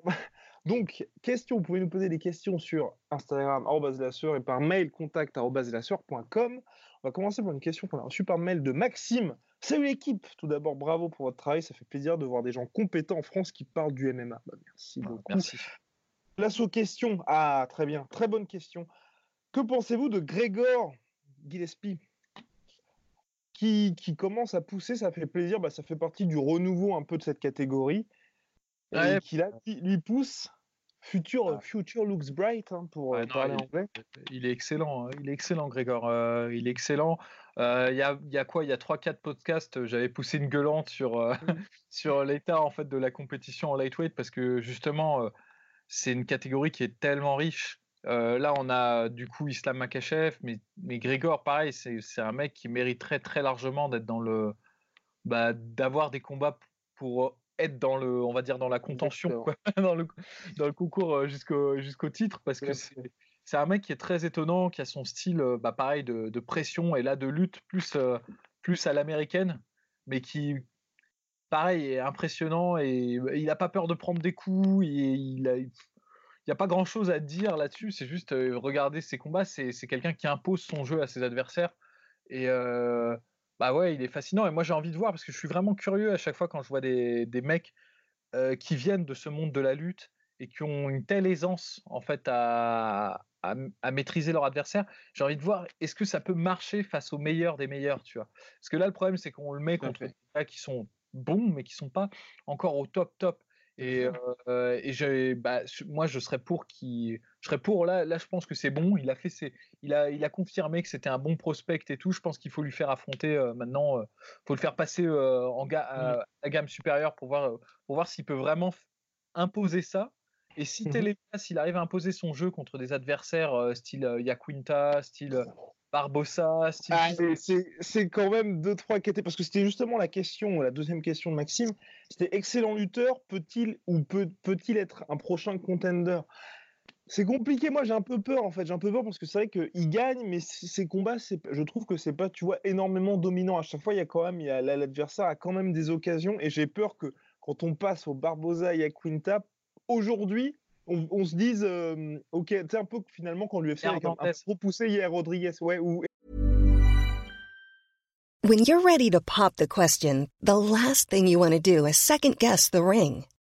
donc, question, vous pouvez nous poser des questions sur Instagram, et par mail, contact, On va commencer par une question qu'on a reçue par mail de Maxime. Salut l'équipe Tout d'abord, bravo pour votre travail. Ça fait plaisir de voir des gens compétents en France qui parlent du MMA. Bah, merci ah, beaucoup. Merci. Place aux questions. Ah, très bien. Très bonne question. Que pensez-vous de Grégor Gillespie? Qui, qui, commence à pousser Ça fait plaisir. Bah, ça fait partie du renouveau un peu de cette catégorie qui là, lui pousse. Future, ah. future looks bright hein, pour parler il, anglais. Il est excellent, hein. il est excellent, Grégor. il est excellent. Il y, a, y, a, quoi? Il y a 3-4 podcasts, j'avais poussé une gueulante sur, sur l'état en fait de la compétition en lightweight parce que justement, c'est une catégorie qui est tellement riche. là, on a du coup Islam Makachev, mais, mais Grégor, pareil, c'est un mec qui mériterait très largement d'être dans le. Bah, d'avoir des combats pour être dans le, on va dire, dans la contention, dans, le, dans le concours jusqu'au jusqu'au titre, parce que c'est un mec qui est très étonnant, qui a son style, bah, pareil, de, de, pression et là de lutte plus, plus à l'américaine, mais qui, pareil, est impressionnant et il n'a pas peur de prendre des coups. il a, il n'y a pas grand chose à dire là-dessus. C'est juste regarder ses combats. C'est quelqu'un qui impose son jeu à ses adversaires. Et bah ouais, il est fascinant. Et moi, j'ai envie de voir parce que je suis vraiment curieux à chaque fois quand je vois des, des mecs qui viennent de ce monde de la lutte et qui ont une telle aisance en fait à, à, maîtriser leur adversaire. J'ai envie de voir est-ce que ça peut marcher face aux meilleurs des meilleurs, tu vois? Parce que là, le problème, c'est qu'on le met contre des gars qui sont bons, mais qui sont pas encore au top top. Et, et bah, moi, je serais pour qui, je serais pour là. Là, je pense que c'est bon. Il a fait ses, il a, il a confirmé que c'était un bon prospect et tout. Je pense qu'il faut lui faire affronter maintenant. Il faut le faire passer en ga à, la gamme supérieure pour voir, pour voir s'il peut vraiment imposer ça. Et si mmh s'il arrive à imposer son jeu contre des adversaires style Yaquinta, style Barbossa, ah, c'est quand même deux trois qui étaient parce que c'était justement la question, la deuxième question de Maxime. C'était excellent lutteur, peut-il ou peut peut-il être un prochain contender? C'est compliqué. Moi, j'ai un peu peur en fait. J'ai un peu peur parce que c'est vrai qu'il gagne, mais ses combats, je trouve que c'est pas, tu vois, énormément dominant. À chaque fois, il y a quand même, il y a l'adversaire a quand même des occasions et j'ai peur que quand on passe au Barbosa et à Quinta, aujourd'hui, on, se dise, euh, ok, c'est un peu finalement quand l'UFC a repoussé hier Rodriguez, ouais, ou... When you're ready to pop the question, the last thing you want to do is second guess the ring.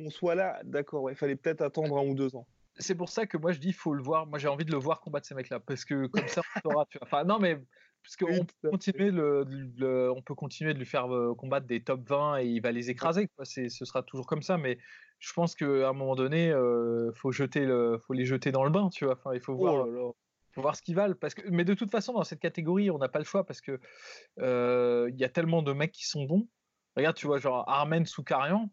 on soit là, d'accord, il fallait peut-être attendre un ou deux ans. C'est pour ça que moi je dis, il faut le voir. Moi j'ai envie de le voir combattre ces mecs-là, parce que comme ça on saura. Enfin, non, mais Puisqu'on peut, continuer le, on peut continuer de lui faire combattre des top 20 et il va les écraser. Quoi. ce sera toujours comme ça. Mais je pense qu'à un moment donné, il faut, jeter le, faut les jeter dans le bain. Tu vois enfin, il faut oh voir, faut voir ce qu'ils valent. Parce que, mais de toute façon, dans cette catégorie, on n'a pas le choix parce que il y a tellement de mecs qui sont bons. Regarde, tu vois, genre Armen Soukarian,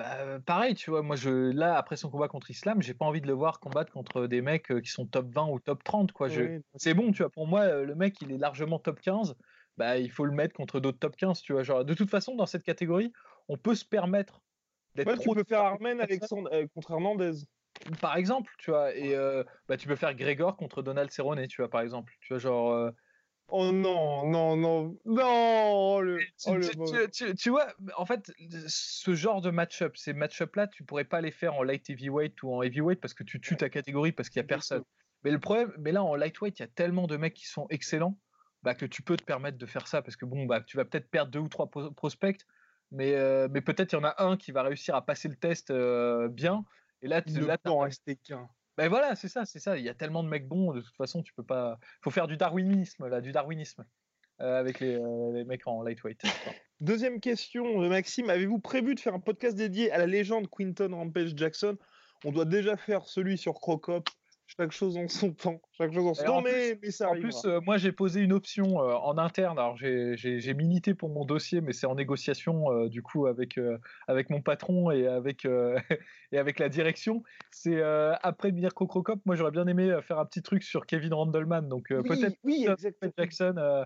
bah, pareil, tu vois, moi, je, là, après son combat contre Islam, j'ai pas envie de le voir combattre contre des mecs qui sont top 20 ou top 30, quoi. c'est bon, tu vois, pour moi, le mec, il est largement top 15, bah, il faut le mettre contre d'autres top 15, tu vois. Genre, de toute façon, dans cette catégorie, on peut se permettre d'être ouais, Tu peux faire Armen Alexandre, euh, contre Hernandez. Par exemple, tu vois, et bah, tu peux faire Grégor contre Donald Cerrone, tu vois, par exemple. Tu vois, genre. Oh non, non, non, non le, oh, tu, vois, en fait, ce genre de match-up, ces match-up-là, tu pourrais pas les faire en light heavyweight ou en heavyweight parce que tu tues ta catégorie parce qu'il y a personne. Mais le problème, mais là en lightweight, il y a tellement de mecs qui sont excellents bah, que tu peux te permettre de faire ça parce que bon, bah, tu vas peut-être perdre deux ou trois prospects, mais, euh, mais peut-être il y en a un qui va réussir à passer le test euh, bien. Et là, tu ne peut en rester qu'un. Ben voilà, c'est ça, c'est ça. Il y a tellement de mecs bons, de toute façon, tu peux pas. Faut faire du darwinisme, là, du darwinisme euh, avec euh, les, mecs en lightweight. Deuxième question de Maxime avez-vous prévu de faire un podcast dédié à la légende Quinton Rampage Jackson? On doit déjà faire celui sur Crocop chaque chose en son temps. Chaque chose en son temps, mais, ça En plus, euh, moi, j'ai posé une option euh, en interne. Alors, j'ai milité pour mon dossier, mais c'est en négociation, euh, du coup, avec, avec mon patron et avec, et avec la direction. C'est après Mirko Crocop, moi, j'aurais bien aimé faire un petit truc sur Kevin Randleman. Donc, peut-être oui, Jackson.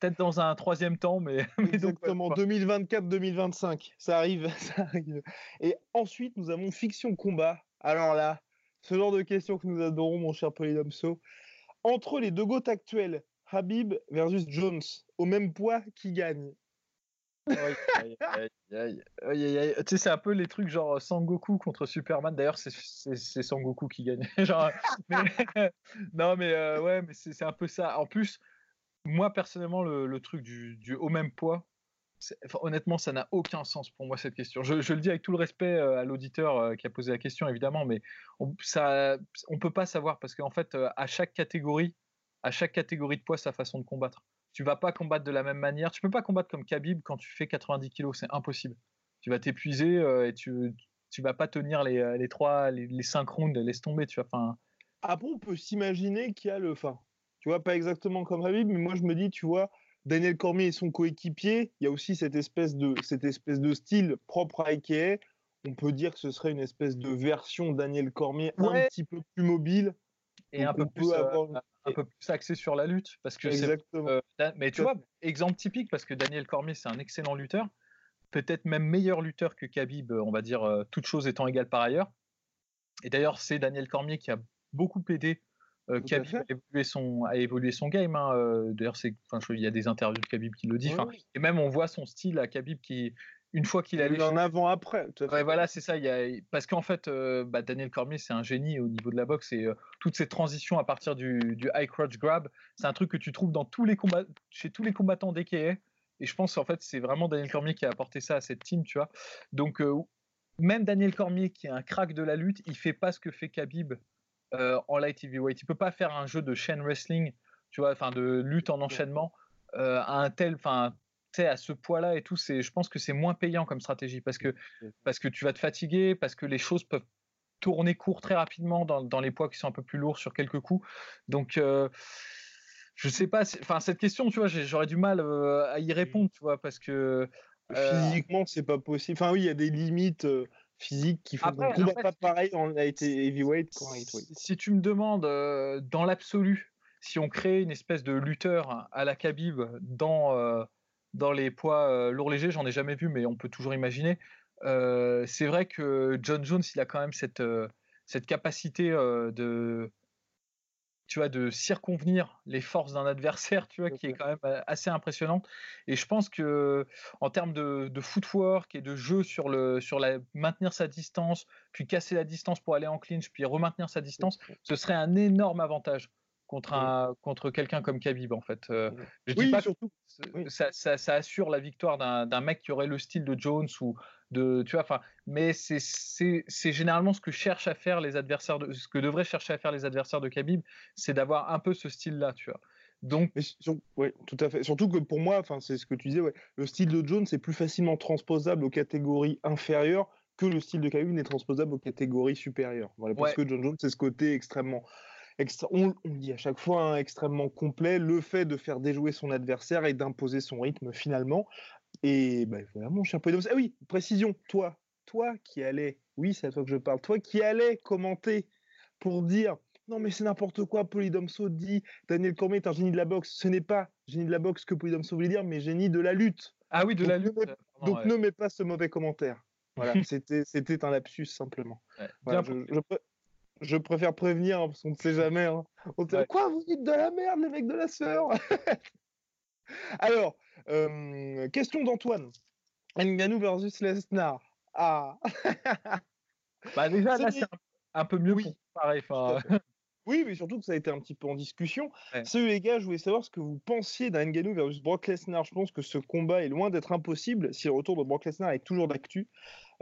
Peut-être dans un troisième temps, mais, exactement 2024-2025, ça arrive, ça arrive. Et ensuite, nous avons Fiction Combat. Alors là, ce genre de questions que nous adorons, mon cher Polydomso. Entre les deux goats actuels, Habib versus Jones, au même poids, qui gagne? Tu sais, c'est un peu les trucs genre Sangoku contre Superman. D'ailleurs, c'est Sangoku qui gagne. genre, non, mais euh, ouais, mais c'est un peu ça. En plus, moi personnellement, le, truc du, haut même poids, honnêtement, ça n'a aucun sens pour moi cette question. Je, le dis avec tout le respect euh, à l'auditeur euh, qui a posé la question, évidemment, mais on, ça, on peut pas savoir parce qu'en fait, à chaque catégorie, à chaque catégorie de poids, sa façon de combattre tu vas pas combattre de la même manière. Tu peux pas combattre comme Khabib quand tu fais 90 kilos, c'est impossible. Tu vas t'épuiser euh, et tu tu vas pas tenir les, euh, les 3 les, les 5 rounds, laisse tomber, tu. Enfin. Après, on peut s'imaginer qu'il y a le, fin. tu vois, pas exactement comme Khabib, mais moi je me dis, tu vois, Daniel Cormier et son coéquipier, il y a aussi cette espèce de cette espèce de style propre à Ike. On peut dire que ce serait une espèce de version Daniel Cormier un petit peu plus mobile et un peu plus euh, un peu plus axé sur la lutte parce que Exactement. Euh, mais tu vois exemple typique parce que Daniel Cormier c'est un excellent lutteur peut-être même meilleur lutteur que Khabib on va dire euh, toutes choses étant égales par ailleurs et d'ailleurs c'est Daniel Cormier qui a beaucoup aidé euh, Khabib à évoluer son game hein, d'ailleurs c'est il y a des interviews de Khabib qui le dit et même on voit son style à Khabib qui une fois qu'il a eu en avant après. Ouais, voilà, c'est ça. Il y a... Parce qu'en fait, euh, bah, Daniel Cormier, c'est un génie au niveau de la boxe et euh, toutes ces transitions à partir du, du high crotch grab, c'est un truc que tu trouves dans tous les combats, chez tous les combattants d'EKA. Et je pense en fait, c'est vraiment Daniel Cormier qui a apporté ça à cette team, tu vois. Donc, euh, même Daniel Cormier, qui est un crack de la lutte, il fait pas ce que fait Khabib en light heavyweight. Il peut pas faire un jeu de chain wrestling, tu vois, enfin de lutte en enchaînement à un tel, enfin à ce poids-là et tout, c'est, je pense que c'est moins payant comme stratégie parce que, parce que tu vas te fatiguer, parce que les choses peuvent tourner court très rapidement dans, dans les poids qui sont un peu plus lourds sur quelques coups. Donc, euh, je sais pas, enfin, cette question, tu vois, j'aurais du mal euh, à y répondre, tu vois, parce que. Euh, Physiquement, c'est pas possible. Enfin, oui, il y a des limites physiques qui font qu'on ne pas pareil en a été heavyweight. Si, tu me demandes, dans l'absolu, si on crée une espèce de lutteur à la Khabib dans dans les poids euh, lourds légers, j'en ai jamais vu, mais on peut toujours imaginer. Euh, c'est vrai que John Jones, il a quand même cette, euh, cette capacité de, tu vois, de circonvenir les forces d'un adversaire, tu vois, qui est quand même assez impressionnante. Et je pense que en termes de, de footwork et de jeu sur le, sur la maintenir sa distance, puis casser la distance pour aller en clinch, puis remaintenir sa distance, ce serait un énorme avantage contre, un, contre quelqu'un comme Khabib en fait. Euh, je dis pas surtout, ça, ça, ça, assure la victoire d'un mec qui aurait le style de Jones ou de tu vois enfin mais c'est généralement ce que cherchent à faire les adversaires de ce que devraient chercher à faire les adversaires de Khabib, c'est d'avoir un peu ce style là, tu vois. Donc, oui, tout à fait. Surtout que pour moi, enfin, c'est ce que tu disais, ouais, le style de Jones est plus facilement transposable aux catégories inférieures que le style de Khabib n'est transposable aux catégories supérieures. Voilà, parce que John Jones, c'est ce côté extrêmement on, dit à chaque fois hein, extrêmement complet, le fait de faire déjouer son adversaire et d'imposer son rythme finalement. Et bah, voilà, mon cher Polydomso. Ah oui, précision, toi, toi qui allais, oui, c'est à toi que je parle, toi qui allais commenter pour dire non mais c'est n'importe quoi, Polydomso dit Daniel Cormier est un génie de la boxe. Ce n'est pas génie de la boxe que Polydomso voulait dire, mais génie de la lutte. Ah oui, de la lutte. donc ne mets pas ce mauvais commentaire. Voilà, c'était un lapsus simplement. je préfère prévenir hein, parce qu'on ne sait jamais. Hein. On dit, quoi, vous dites de la merde, les mecs de la sœur? Alors, euh, question d'Antoine. Nganou versus Lesnar. Ah Bah déjà, là, c'est un, peu mieux oui. pareil. Oui, mais surtout que ça a été un petit peu en discussion. Salut les gars, je voulais savoir ce que vous pensiez d'un Ngannou versus Brock Lesnar. Je pense que ce combat est loin d'être impossible si le retour de Brock Lesnar est toujours d'actu.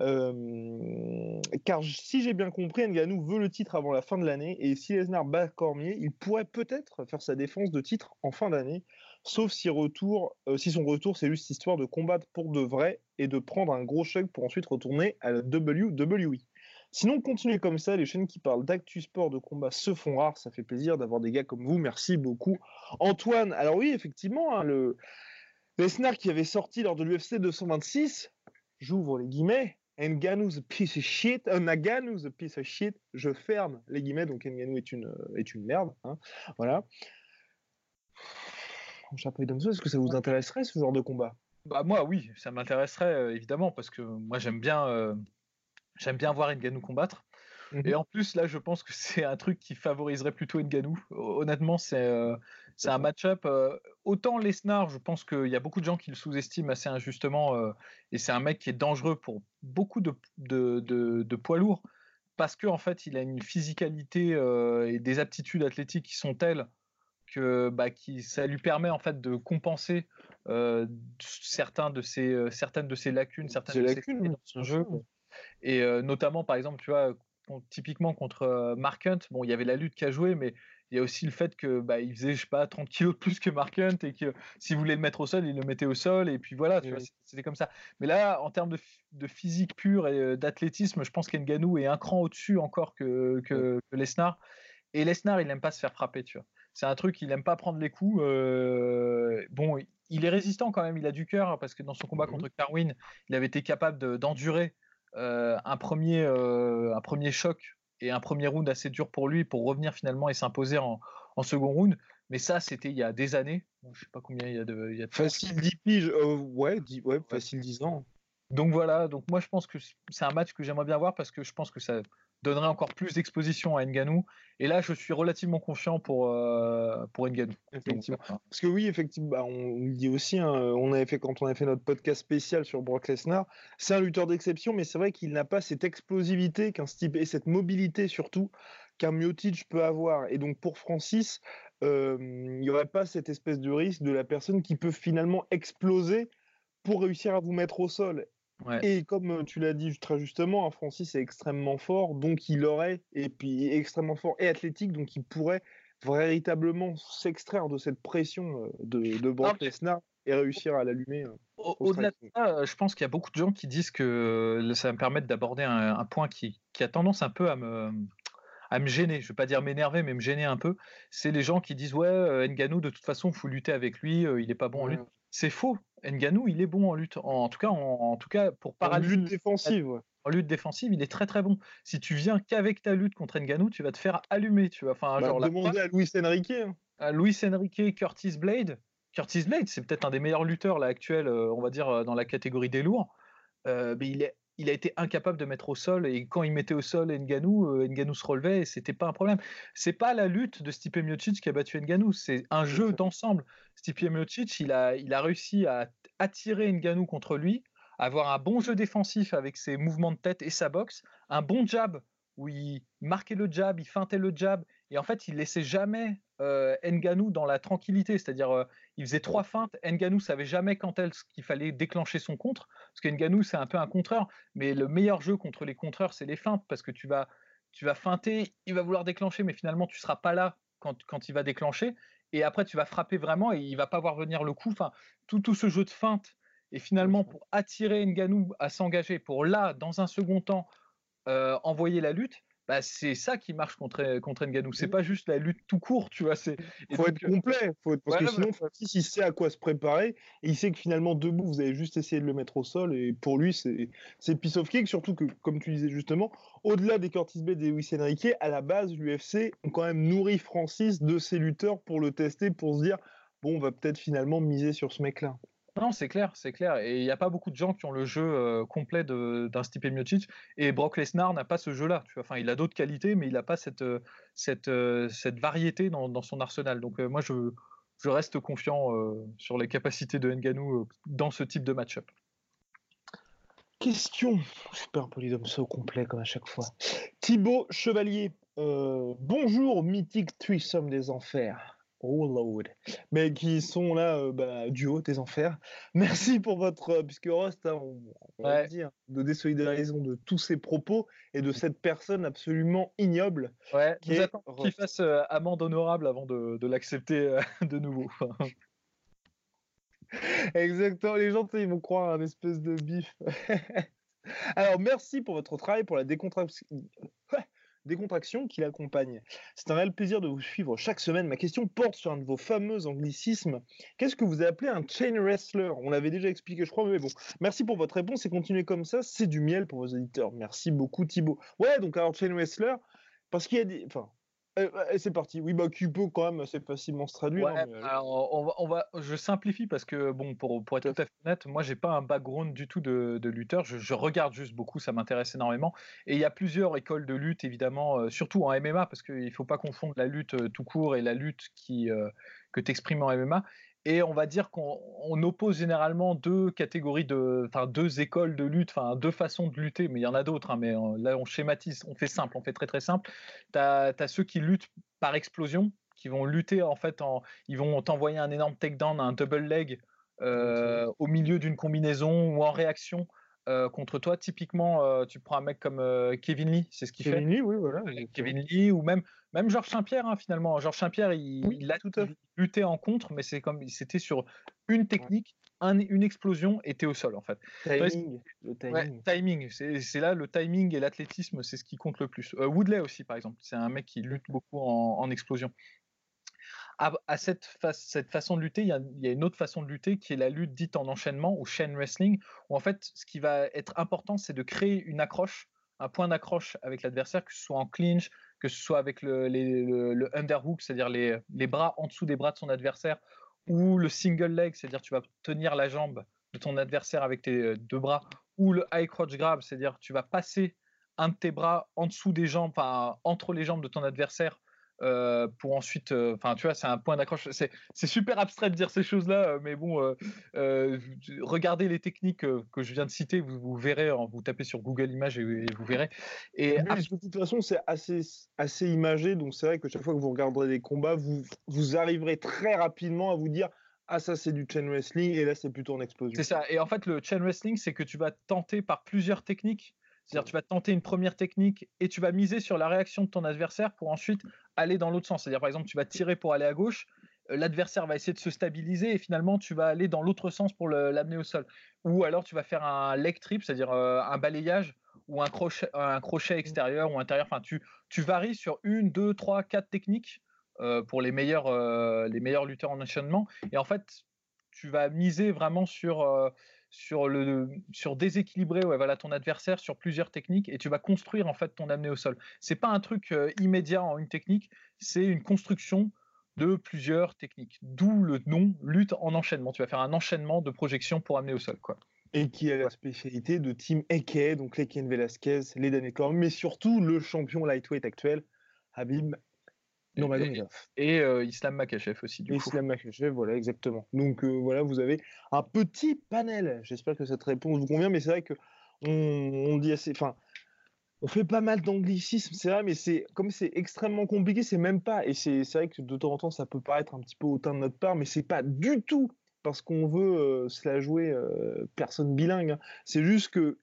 Euh, car si j'ai bien compris, Ngannou veut le titre avant la fin de l'année et si Lesnar bat Cormier, il pourrait peut-être faire sa défense de titre en fin d'année. Sauf si, retour, euh, si son retour, c'est juste histoire de combattre pour de vrai et de prendre un gros choc pour ensuite retourner à la WWE. Sinon, continuez comme ça, les chaînes qui parlent d'actu sport, de combat se font rares, ça fait plaisir d'avoir des gars comme vous, merci beaucoup. Antoine, alors oui, effectivement, hein, le Lesnar qui avait sorti lors de l'UFC 226, j'ouvre les guillemets, Ngannou's a piece of shit, uh, a piece of shit, je ferme les guillemets, donc Nganou est une, est une merde, hein, voilà. Est-ce que ça vous intéresserait ce genre de combat? Bah moi oui, ça m'intéresserait euh, évidemment parce que moi j'aime bien euh, J'aime bien voir Nganou combattre. Mmh et en plus, là, je pense que c'est un truc qui favoriserait plutôt Nganou. Honnêtement, c'est euh, un match-up. Euh, autant Lesnar, je pense qu'il y a beaucoup de gens qui le sous-estiment assez injustement, et c'est un mec qui est dangereux pour beaucoup de, de, poids lourds, parce qu'en en fait, il a une physicalité et des aptitudes athlétiques qui sont telles que bah, qui, ça lui permet en fait de compenser certains de ses, certaines de ses lacunes, certaines de lacunes dans son jeu. Et notamment, par exemple, tu vois, typiquement contre Mark Hunt, bon, il y avait la lutte qui a joué, mais il y a aussi le fait que bah, il faisait je sais pas 30 kilos de plus que Mark Hunt et que s'il voulait le mettre au sol il le mettait au sol et puis voilà c'était comme ça. Mais là en termes de, physique pure et d'athlétisme je pense qu'Enganou est un cran au-dessus encore que, que, Lesnar. Et Lesnar il n'aime pas se faire frapper tu vois c'est un truc il n'aime pas prendre les coups bon il est résistant quand même il a du cœur parce que dans son combat mmh contre Carwin il avait été capable d'endurer un premier un premier choc et un premier round assez dur pour lui pour revenir finalement et s'imposer en, second round. Mais ça, c'était il y a des années. je sais pas combien il y a de. Il y a facile 10 piges, euh, ouais, ouais, facile 10 ans. Donc voilà, donc moi je pense que c'est un match que j'aimerais bien voir parce que je pense que ça donnerait encore plus d'exposition à Nganou. Et là, je suis relativement confiant pour, euh, pour Nganou. Effectivement. Parce que oui, effectivement, bah, on dit aussi, hein, on avait fait, quand on a fait notre podcast spécial sur Brock Lesnar, c'est un lutteur d'exception, mais c'est vrai qu'il n'a pas cette explosivité qu'un type et cette mobilité surtout qu'un Miocic peut avoir. Et donc pour Francis, euh, il n'y aurait pas cette espèce de risque de la personne qui peut finalement exploser pour réussir à vous mettre au sol. Et comme tu l'as dit très justement, hein, Francis est extrêmement fort, donc il aurait, et puis extrêmement fort et athlétique, donc il pourrait véritablement s'extraire de cette pression de, de Brock Lesnar et réussir à l'allumer. Au-delà de ça, je pense qu'il y a beaucoup de gens qui disent que ça va me permettre d'aborder un, point qui, a tendance un peu à me, à me gêner. Je ne vais pas dire m'énerver, mais me gêner un peu. C'est les gens qui disent Ouais, Nganou, de toute façon, il faut lutter avec lui, il n'est pas bon en lutte. C'est faux. Nganou, il est bon en lutte. En, tout cas, en, tout cas pour paralyser. En lutte défensive, En lutte défensive, il est très très bon. Si tu viens qu'avec ta lutte contre Nganou, tu vas te faire allumer. Tu vas, enfin, bah, genre, demander à Luis Enrique. Hein. À Luis Enrique, Curtis Blade. Curtis Blade, c'est peut-être un des meilleurs lutteurs là actuels, euh, on va dire euh, dans la catégorie des lourds. Euh, mais il est il a été incapable de mettre au sol et quand il mettait au sol Nganou, euh, Nganou se relevait et c'était pas un problème. C'est pas la lutte de Stipe Miocic qui a battu Nganou, c'est un jeu d'ensemble. Stipe Miocic, il a, il a réussi à attirer Nganou contre lui, avoir un bon jeu défensif avec ses mouvements de tête et sa boxe, un bon jab où il marquait le jab, il feintait le jab et en fait il laissait jamais euh, Nganou dans la tranquillité, c'est-à-dire euh, il faisait trois feintes, Nganou savait jamais quand est-ce qu'il fallait déclencher son contre, parce qu'Nganou c'est un peu un contreur, mais le meilleur jeu contre les contreurs c'est les feintes, parce que tu vas, tu vas feinter, il va vouloir déclencher, mais finalement tu seras pas là quand, quand il va déclencher, et après tu vas frapper vraiment et il va pas voir venir le coup, enfin tout, tout ce jeu de feinte, et finalement pour attirer Nganou à s'engager, pour là, dans un second temps, euh, envoyer la lutte, bah, c'est ça qui marche contre, contre Nganou. C'est pas juste la lutte tout court, tu vois. Il faut être complet. Faut être... Parce que sinon, Francis, il sait à quoi se préparer. Et il sait que finalement, debout, vous avez juste essayé de le mettre au sol. Et pour lui, c'est piece of cake. Surtout que, comme tu disais justement, au-delà des Curtis Blade et Luis Enrique, à la base, l'UFC ont quand même nourri Francis de ses lutteurs pour le tester, pour se dire bon, on va peut-être finalement miser sur ce mec-là. Non, c'est clair, c'est clair. Et il n'y a pas beaucoup de gens qui ont le jeu complet d'un Stipe Miocic. Et Brock Lesnar n'a pas ce jeu-là. Enfin, il a d'autres qualités, mais il n'a pas cette, variété dans, son arsenal. Donc moi, je, je reste confiant sur les capacités de Nganou dans ce type de match-up. Question. Super polydome au complet comme à chaque fois. Thibaut Chevalier. bonjour, mythique threesome des enfers. Oh Lord. Mais qui sont là euh, bah, du haut des enfers. Merci pour votre, euh, puisque Rost, hein, on, va dire, de désolidarisation de tous ces propos et de cette personne absolument ignoble. Ouais, qui qu'il fasse euh, amende honorable avant de, de l'accepter de nouveau. Exactement, les gens, ils vont croire à un espèce de bif. Alors, merci pour votre travail, pour la décontraction décontraction qui l'accompagne. C'est un réel plaisir de vous suivre chaque semaine. Ma question porte sur un de vos fameux anglicismes. Qu'est-ce que vous appelez un chain wrestler? On l'avait déjà expliqué, je crois, mais bon. Merci pour votre réponse et continuez comme ça. C'est du miel pour vos éditeurs. Merci beaucoup, Thibaut. Ouais, donc alors chain wrestler, parce qu'il y a des. C'est parti. Oui, bah, peut quand même assez facilement se traduire. Hein, euh, alors, on va, je simplifie parce que, bon, pour, pour être tout à fait honnête, moi, j'ai pas un background du tout de, de lutteur. Je, regarde juste beaucoup, ça m'intéresse énormément. Et il y a plusieurs écoles de lutte, évidemment, euh, surtout en MMA, parce qu'il ne faut pas confondre la lutte euh, tout court et la lutte qui, que tu exprimes en MMA. Et on va dire qu'on oppose généralement deux catégories de, enfin deux écoles de lutte, enfin deux façons de lutter, mais il y en a d'autres. Hein, mais là, on schématise, on fait simple, on fait très très simple. Tu as, ceux qui luttent par explosion, qui vont lutter en fait, en, ils vont t'envoyer un énorme takedown, un double leg euh, au milieu d'une combinaison ou en réaction. Euh, contre toi, typiquement, euh, tu prends un mec comme Kevin Lee, c'est ce qu'il fait. Kevin Lee, oui, voilà. Kevin Lee, ou même même Georges Saint-Pierre, hein, finalement. Georges Saint-Pierre, il, a tout lutté en contre, mais c'est comme c'était sur une technique, une explosion, et au sol, en fait. Timing. le timing. timing. C'est là le timing et l'athlétisme, c'est ce qui compte le plus. Euh, Woodley aussi, par exemple. C'est un mec qui lutte beaucoup en, explosion. À, cette, cette, façon de lutter, il y, a, une autre façon de lutter qui est la lutte dite en enchaînement ou chain wrestling, où en fait, ce qui va être important, c'est de créer une accroche, un point d'accroche avec l'adversaire, que ce soit en clinch, que ce soit avec le, underhook, c'est-à-dire les, bras en dessous des bras de son adversaire, ou le single leg, c'est-à-dire tu vas tenir la jambe de ton adversaire avec tes euh, deux bras, ou le high crotch grab, c'est-à-dire tu vas passer un de tes bras en dessous des jambes, entre les jambes de ton adversaire euh, pour ensuite, euh, enfin, tu vois, c'est un point d'accroche. C'est super abstrait de dire ces choses-là, euh, mais bon, regardez les techniques que je viens de citer, vous, verrez, vous tapez sur Google Images et, vous verrez. Et de toute façon, c'est assez, assez imagé, donc c'est vrai que chaque fois que vous regarderez des combats, vous, vous arriverez très rapidement à vous dire ah ça c'est du chain wrestling et là c'est plutôt en explosion. C'est ça. Et en fait le chain wrestling c'est que tu vas tenter par plusieurs techniques c'est-à-dire tu vas tenter une première technique et tu vas miser sur la réaction de ton adversaire pour ensuite aller dans l'autre sens. C'est-à-dire par exemple tu vas tirer pour aller à gauche, euh, l'adversaire va essayer de se stabiliser et finalement tu vas aller dans l'autre sens pour l'amener au sol. Ou alors tu vas faire un leg trip, c'est-à-dire euh, un balayage ou un crochet, un crochet extérieur ou intérieur. Enfin tu, tu varies sur une, deux, trois, quatre techniques euh, pour les meilleurs, les meilleurs lutteurs en enchaînement. Et en fait tu vas miser vraiment sur sur le sur déséquilibrer ouais, voilà ton adversaire sur plusieurs techniques et tu vas construire en fait ton amener au sol. C'est pas un truc euh, immédiat en une technique, c'est une construction de plusieurs techniques. D'où le nom lutte en enchaînement. Tu vas faire un enchaînement de projections pour amener au sol quoi. Et qui a la spécialité de Team Eke, donc Leken Velasquez, les Danekorn, mais surtout le champion lightweight actuel, Habib et, euh, Islam Makachev aussi, du Islam Makachev, voilà, exactement. Donc euh, voilà, vous avez un petit panel. J'espère que cette réponse vous convient, mais c'est vrai que on, dit assez. Enfin, on fait pas mal d'anglicisme, c'est vrai, mais c'est comme c'est extrêmement compliqué, c'est même pas. Et c'est vrai que de temps en temps, ça peut paraître un petit peu hautain de notre part, mais c'est pas du tout parce qu'on veut euh, se la jouer personne bilingue. Hein. C'est juste que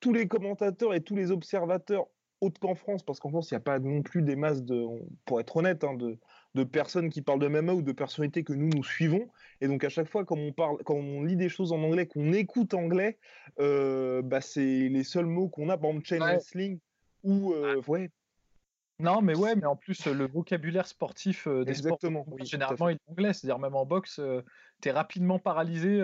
tous les commentateurs et tous les observateurs autre qu'en France, parce qu'en France, il n'y a pas non plus des masses de, pour être honnête, hein, de, de, personnes qui parlent de MMA ou de personnalités que nous, nous suivons. Et donc, à chaque fois, quand on, parle, quand on lit des choses en anglais, qu'on écoute anglais, euh, bah, c'est les seuls mots qu'on a, par exemple, chain wrestling ou. Euh, ah. ouais. Non, mais ouais, mais en plus, le vocabulaire sportif euh, des Exactement, sports, généralement, il est anglais. C'est-à-dire, même en boxe, tu es rapidement paralysé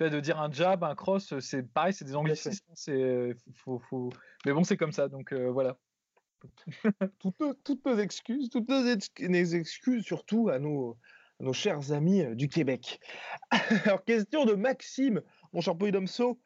de dire un jab, un cross, c'est pareil, c'est des anglicismes. C'est, faut, faut... Mais bon, c'est comme ça, donc euh, voilà. toutes, nos, toutes, nos, excuses, toutes nos excuses, surtout à nos, nos chers amis euh, du Québec. Alors, question de Maxime, mon cher Polydomso,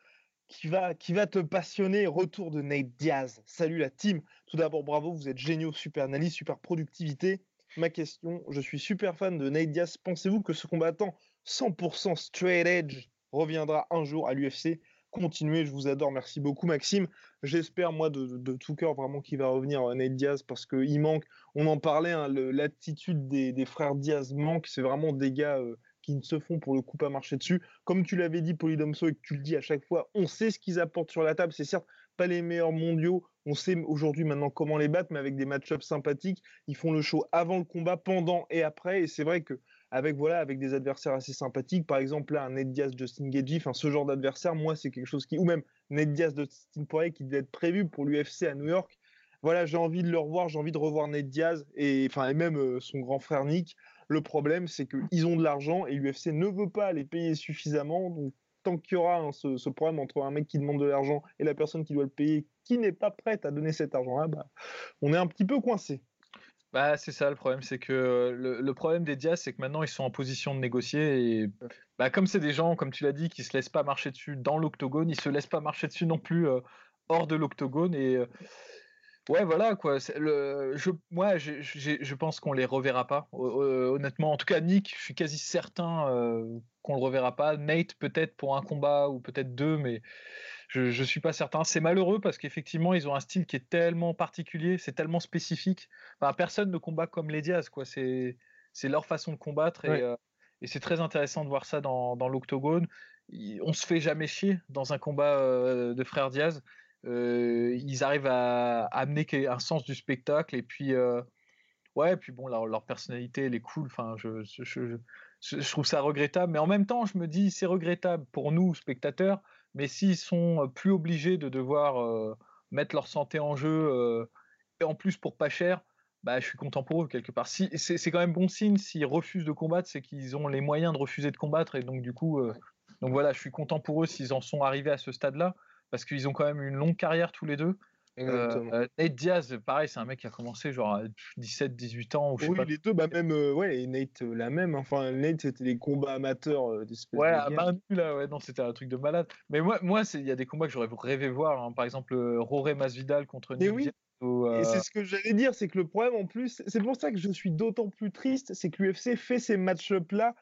qui va, qui va te passionner. Retour de Nate Diaz. Salut la team. Tout d'abord, bravo, vous êtes géniaux, super analyse, super productivité. Ma question, je suis super fan de Nate Diaz. Pensez-vous que ce combattant 100% straight edge reviendra un jour à l'UFC. Continuez, je vous adore, merci beaucoup Maxime. J'espère moi de, tout cœur vraiment qu'il va revenir euh, Nate Diaz parce qu'il manque, on en parlait, hein, l'attitude des, frères Diaz manque, c'est vraiment des gars euh, qui ne se font pour le coup pas marcher dessus. Comme tu l'avais dit Polydomso et que tu le dis à chaque fois, on sait ce qu'ils apportent sur la table, c'est certes pas les meilleurs mondiaux, on sait aujourd'hui maintenant comment les battre, mais avec des match-ups sympathiques, ils font le show avant le combat, pendant et après, et c'est vrai que avec voilà avec des adversaires assez sympathiques. Par exemple, là, un Ned Diaz, Justin Gagey, ce genre d'adversaire, moi, c'est quelque chose qui, ou même Ned Diaz, Justin Poirier, qui devait être prévu pour l'UFC à New York. Voilà, j'ai envie de le revoir, j'ai envie de revoir Ned Diaz et enfin et même euh, son grand frère Nick. Le problème, c'est qu'ils ont de l'argent et l'UFC ne veut pas les payer suffisamment. Donc, tant qu'il y aura hein, ce, problème entre un mec qui demande de l'argent et la personne qui doit le payer, qui n'est pas prête à donner cet argent-là, bah, on est un petit peu coincé. Bah, c'est ça le problème, c'est que le, problème des Diaz, c'est que maintenant ils sont en position de négocier et bah, comme c'est des gens, comme tu l'as dit, qui se laissent pas marcher dessus dans l'octogone, ils se laissent pas marcher dessus non plus euh, hors de l'octogone et euh, Ouais, voilà quoi. Le, je, moi, je, je, pense qu'on les reverra pas. Honnêtement, en tout cas, Nick, je suis quasi certain euh, qu'on le reverra pas. Nate, peut-être pour un combat ou peut-être deux, mais je, ne suis pas certain. C'est malheureux parce qu'effectivement, ils ont un style qui est tellement particulier, c'est tellement spécifique. personne ne combat comme les Diaz, quoi. C'est, c'est leur façon de combattre et, euh, et c'est très intéressant de voir ça dans, dans l'octogone. On se fait jamais chier dans un combat euh, de frères Diaz ils arrivent à, amener un sens du spectacle et puis euh, ouais, puis bon, leur, personnalité, elle est cool. Enfin, je, trouve ça regrettable, mais en même temps, je me dis, c'est regrettable pour nous, spectateurs, mais s'ils sont plus obligés de devoir euh, mettre leur santé en jeu, et en plus pour pas cher, bah, je suis content pour eux quelque part. C'est quand même bon signe. S'ils refusent de combattre, c'est qu'ils ont les moyens de refuser de combattre, et donc du coup, donc voilà, je suis content pour eux s'ils en sont arrivés à ce stade-là parce qu'ils ont quand même une longue carrière tous les deux. Euh, Nate Diaz, pareil, c'est un mec qui a commencé genre à 17-18 ans. Ou oui, les deux, bah même, euh, ouais, et Nate, euh, la même. Enfin, Nate, c'était des combats amateurs d'espèce Ouais, à main nue, là, ouais, non, c'était un truc de malade. Mais moi, moi il y a des combats que j'aurais rêvé voir. Hein. Par exemple, Roré Masvidal contre Nick oui. Et c'est ce que j'allais dire, c'est que le problème en plus, c'est pour ça que je suis d'autant plus triste, c'est que l'UFC fait ces match-up là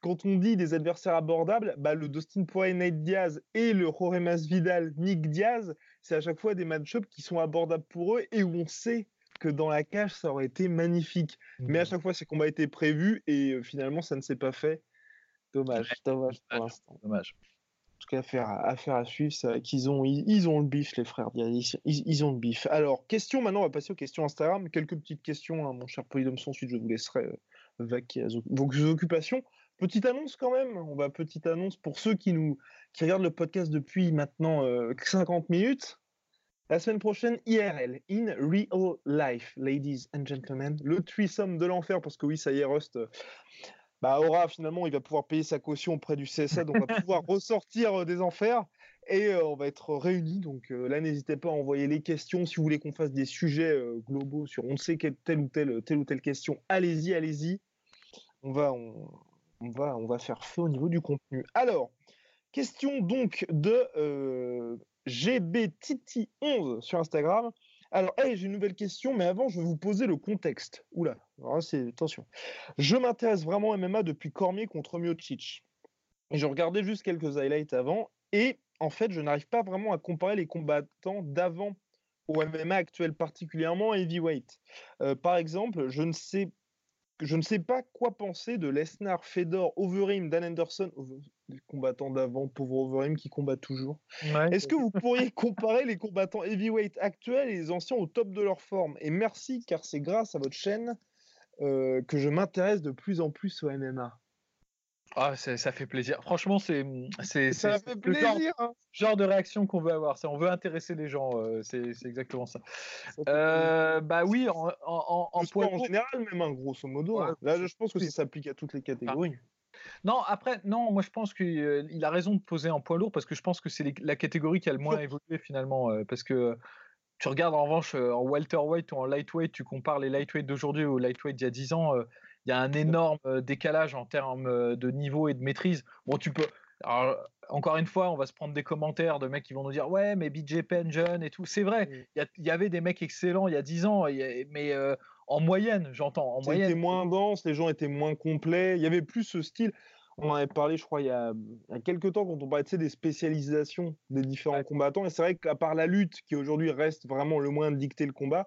quand on dit des adversaires abordables, bah, le Dustin Poirier Nate Diaz et le Jorge Masvidal Nick Diaz, c'est à chaque fois des match-ups qui sont abordables pour eux et où on sait que dans la cage, ça aurait été magnifique. Mais à mmh. chaque fois, ces combats étaient prévus et euh, finalement, ça ne s'est pas fait. Dommage, dommage pour l'instant. Dommage. En tout cas, affaire à, affaire à suivre, c'est qu'ils ont, ils, ont le bif, les frères. Ils, ils, ont le bif. Alors, question maintenant, on va passer aux questions Instagram. Quelques petites questions, hein, mon cher Polydomson. Ensuite, je vous laisserai euh, vaquer à vos occupations. Petite annonce quand même, on va petite annonce pour ceux qui nous qui regardent le podcast depuis maintenant 50 euh, minutes. La semaine prochaine, IRL, in real life, ladies and gentlemen, le threesome de l'enfer, parce que oui, ça y est, Rust, euh, bah, aura finalement, il va pouvoir payer sa caution auprès du CSA, donc on va pouvoir ressortir euh, des enfers et on va être réunis. Donc là, n'hésitez pas à envoyer les questions si vous voulez qu'on fasse des sujets globaux sur on ne sait quelle telle ou telle, telle ou telle question. Allez-y, allez-y. On va, on, on va, on va faire feu au niveau du contenu. Alors, question donc de euh, GBTiti11 sur Instagram. Alors, hey, j'ai une nouvelle question, mais avant, je vais vous poser le contexte. Oula, c'est attention. Je m'intéresse vraiment à MMA depuis Cormier contre Miocic. Et je regardais juste quelques highlights avant, et en fait, je n'arrive pas vraiment à comparer les combattants d'avant au MMA actuel, particulièrement heavyweight. Euh, par exemple, je ne sais je ne sais pas quoi penser de Lesnar, Fedor, Overeem, Dan Anderson, les combattants d'avant, pauvre Overeem qui combat toujours. Est-ce que vous pourriez comparer les combattants heavyweight actuels et les anciens au top de leur forme? Et merci, car c'est grâce à votre chaîne euh, que je m'intéresse de plus en plus au MMA. Ah, ça fait plaisir. Franchement, c'est c'est ça fait plaisir. Hein. Genre, de réaction qu'on veut avoir. On veut intéresser les gens. Euh, c'est exactement ça. Euh, bah oui, en, en, en, en général, même, hein, grosso modo. Hein. Là, je pense que ça s'applique à toutes les catégories. Non, après, non, moi je pense qu'il euh, a raison de poser en poids lourd parce que je pense que c'est la catégorie qui a le moins évolué finalement. parce que tu regardes en revanche en welterweight ou en lightweight, tu compares les lightweight d'aujourd'hui aux lightweight d'il y a 10 ans il y a un énorme euh, décalage en termes euh, de niveau et de maîtrise. Bon, tu peux. encore une fois, on va se prendre des commentaires de mecs qui vont nous dire Ouais, mais BJ Penn jeune et tout. C'est vrai, il y, avait des mecs excellents il y a 10 ans, mais euh, en moyenne, j'entends. C'était moins dense, les gens étaient moins complets. Il y avait plus ce style. On en avait parlé, je crois, il y a, quelques temps quand on parlait des spécialisations des différents combattants. Et c'est vrai qu'à part la lutte, qui aujourd'hui reste vraiment le moyen de dicter le combat,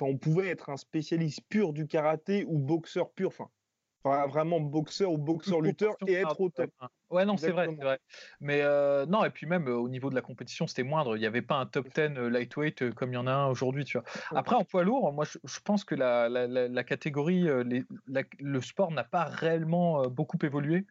on pouvait être un spécialiste pur du karaté ou boxeur pur, enfin, vraiment boxeur ou boxeur lutteur et être au top. Ouais, non, c'est vrai, vrai, Mais euh, non, et puis même euh, au niveau de la compétition, c'était moindre. Il n'y avait pas un top 10 euh, lightweight comme il y en a un aujourd'hui, tu vois. Après, en poids lourd, moi, je, pense que la, la, catégorie, le sport n'a pas réellement beaucoup évolué.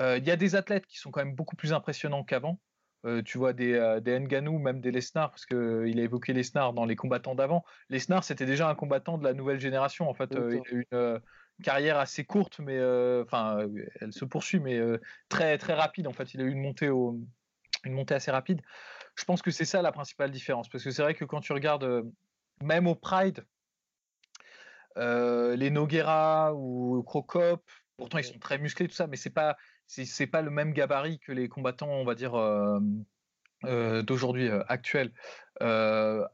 Il y a des athlètes qui sont quand même beaucoup plus impressionnants qu'avant. Euh, tu vois des, euh, des Nganou, même des Lesnar, parce qu'il euh, a évoqué Lesnar dans les combattants d'avant. Lesnar, c'était déjà un combattant de la nouvelle génération. En fait, il a eu une carrière assez courte, mais enfin, elle se poursuit, mais très très rapide. En fait, il a eu une montée au, une montée assez rapide. Je pense que c'est ça la principale différence, parce que c'est vrai que quand tu regardes, même au Pride, les Noguera ou Crocop, pourtant ils sont très musclés tout ça, mais c'est pas c'est pas le même gabarit que les combattants, on va dire, euh, euh, d'aujourd'hui, euh, actuels.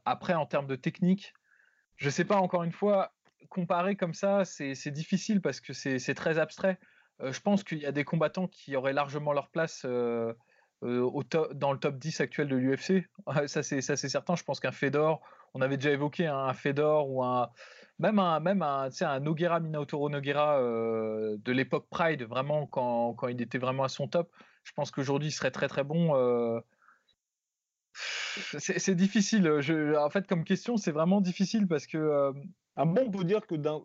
après, en termes de technique, je sais pas, encore une fois, comparer comme ça, c'est difficile parce que c'est très abstrait. je pense qu'il y a des combattants qui auraient largement leur place dans le top 10 actuel de l'UFC. ça, c'est certain. Je pense qu'un Fedor, on avait déjà évoqué un Fedor ou un même un même un, un Noguera Minotauro Noguera de l'époque Pride, vraiment quand, quand, il était vraiment à son top. Je pense qu'aujourd'hui il serait très très bon. C'est difficile. Je, en fait, comme question, c'est vraiment difficile parce que. Ah bon, on peut dire que d'un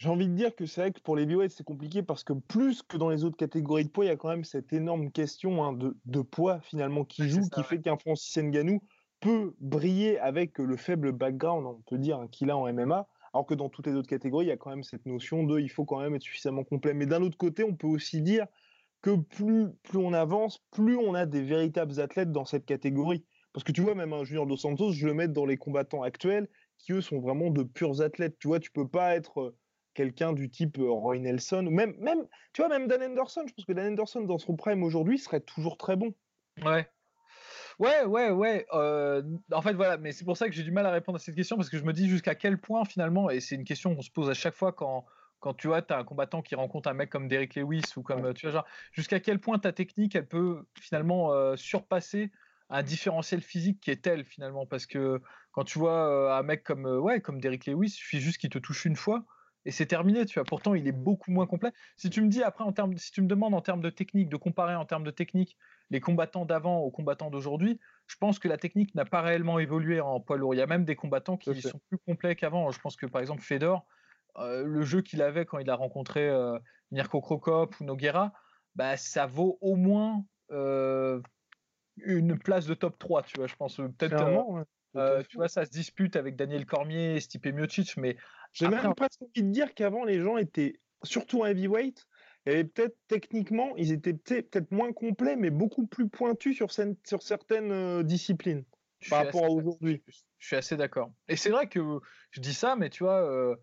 j'ai envie de dire que c'est vrai que pour les heavyweights, c'est compliqué parce que plus que dans les autres catégories de poids, il y a quand même cette énorme question hein, de, poids finalement qui joue, qui fait qu'un Francis Ngannou peut briller avec le faible background, on peut dire, hein, qu'il a en MMA, alors que dans toutes les autres catégories, il y a quand même cette notion de il faut quand même être suffisamment complet. Mais d'un autre côté, on peut aussi dire que plus, plus on avance, plus on a des véritables athlètes dans cette catégorie. Parce que tu vois, même un Junior Dos Santos, je le mets dans les combattants actuels qui, eux, sont vraiment de purs athlètes. Tu vois, tu peux pas être quelqu'un du type Roy Nelson, ou même, même, tu vois, même Dan Anderson. Je pense que Dan Anderson, dans son prime aujourd'hui, serait toujours très bon. Ouais. Ouais, ouais, ouais. en fait, voilà, mais c'est pour ça que j'ai du mal à répondre à cette question parce que je me dis jusqu'à quel point finalement, et c'est une question qu'on se pose à chaque fois quand, quand tu vois, as un combattant qui rencontre un mec comme Derek Lewis ou comme, tu vois, genre, jusqu'à quel point ta technique, elle peut finalement surpasser un différentiel physique qui est tel finalement parce que quand tu vois un mec comme, ouais, comme Derek Lewis, il suffit juste qu'il te touche une fois et c'est terminé, tu vois. Pourtant, il est beaucoup moins complet. Si tu me dis après, en termes, si tu me demandes en termes de technique, de comparer en termes de technique les combattants d'avant aux combattants d'aujourd'hui, je pense que la technique n'a pas réellement évolué en poids lourd. Il y a même des combattants qui sont plus complets qu'avant. Je pense que par exemple Fedor, euh, le jeu qu'il avait quand il a rencontré euh, Mirko Krokop ou Noguera, bah, ça vaut au moins euh, une place de top 3, tu vois. Je pense peut-être. Tu vois, ça se dispute avec Daniel Cormier et Stipe Miocic, mais j'ai même presque envie de dire qu'avant, les gens étaient, surtout en heavyweight, et peut-être techniquement, ils étaient peut-être moins complets, mais beaucoup plus pointus sur, sur certaines euh, disciplines par rapport à aujourd'hui. Je suis assez d'accord. Et c'est vrai que je dis ça, mais tu vois, euh,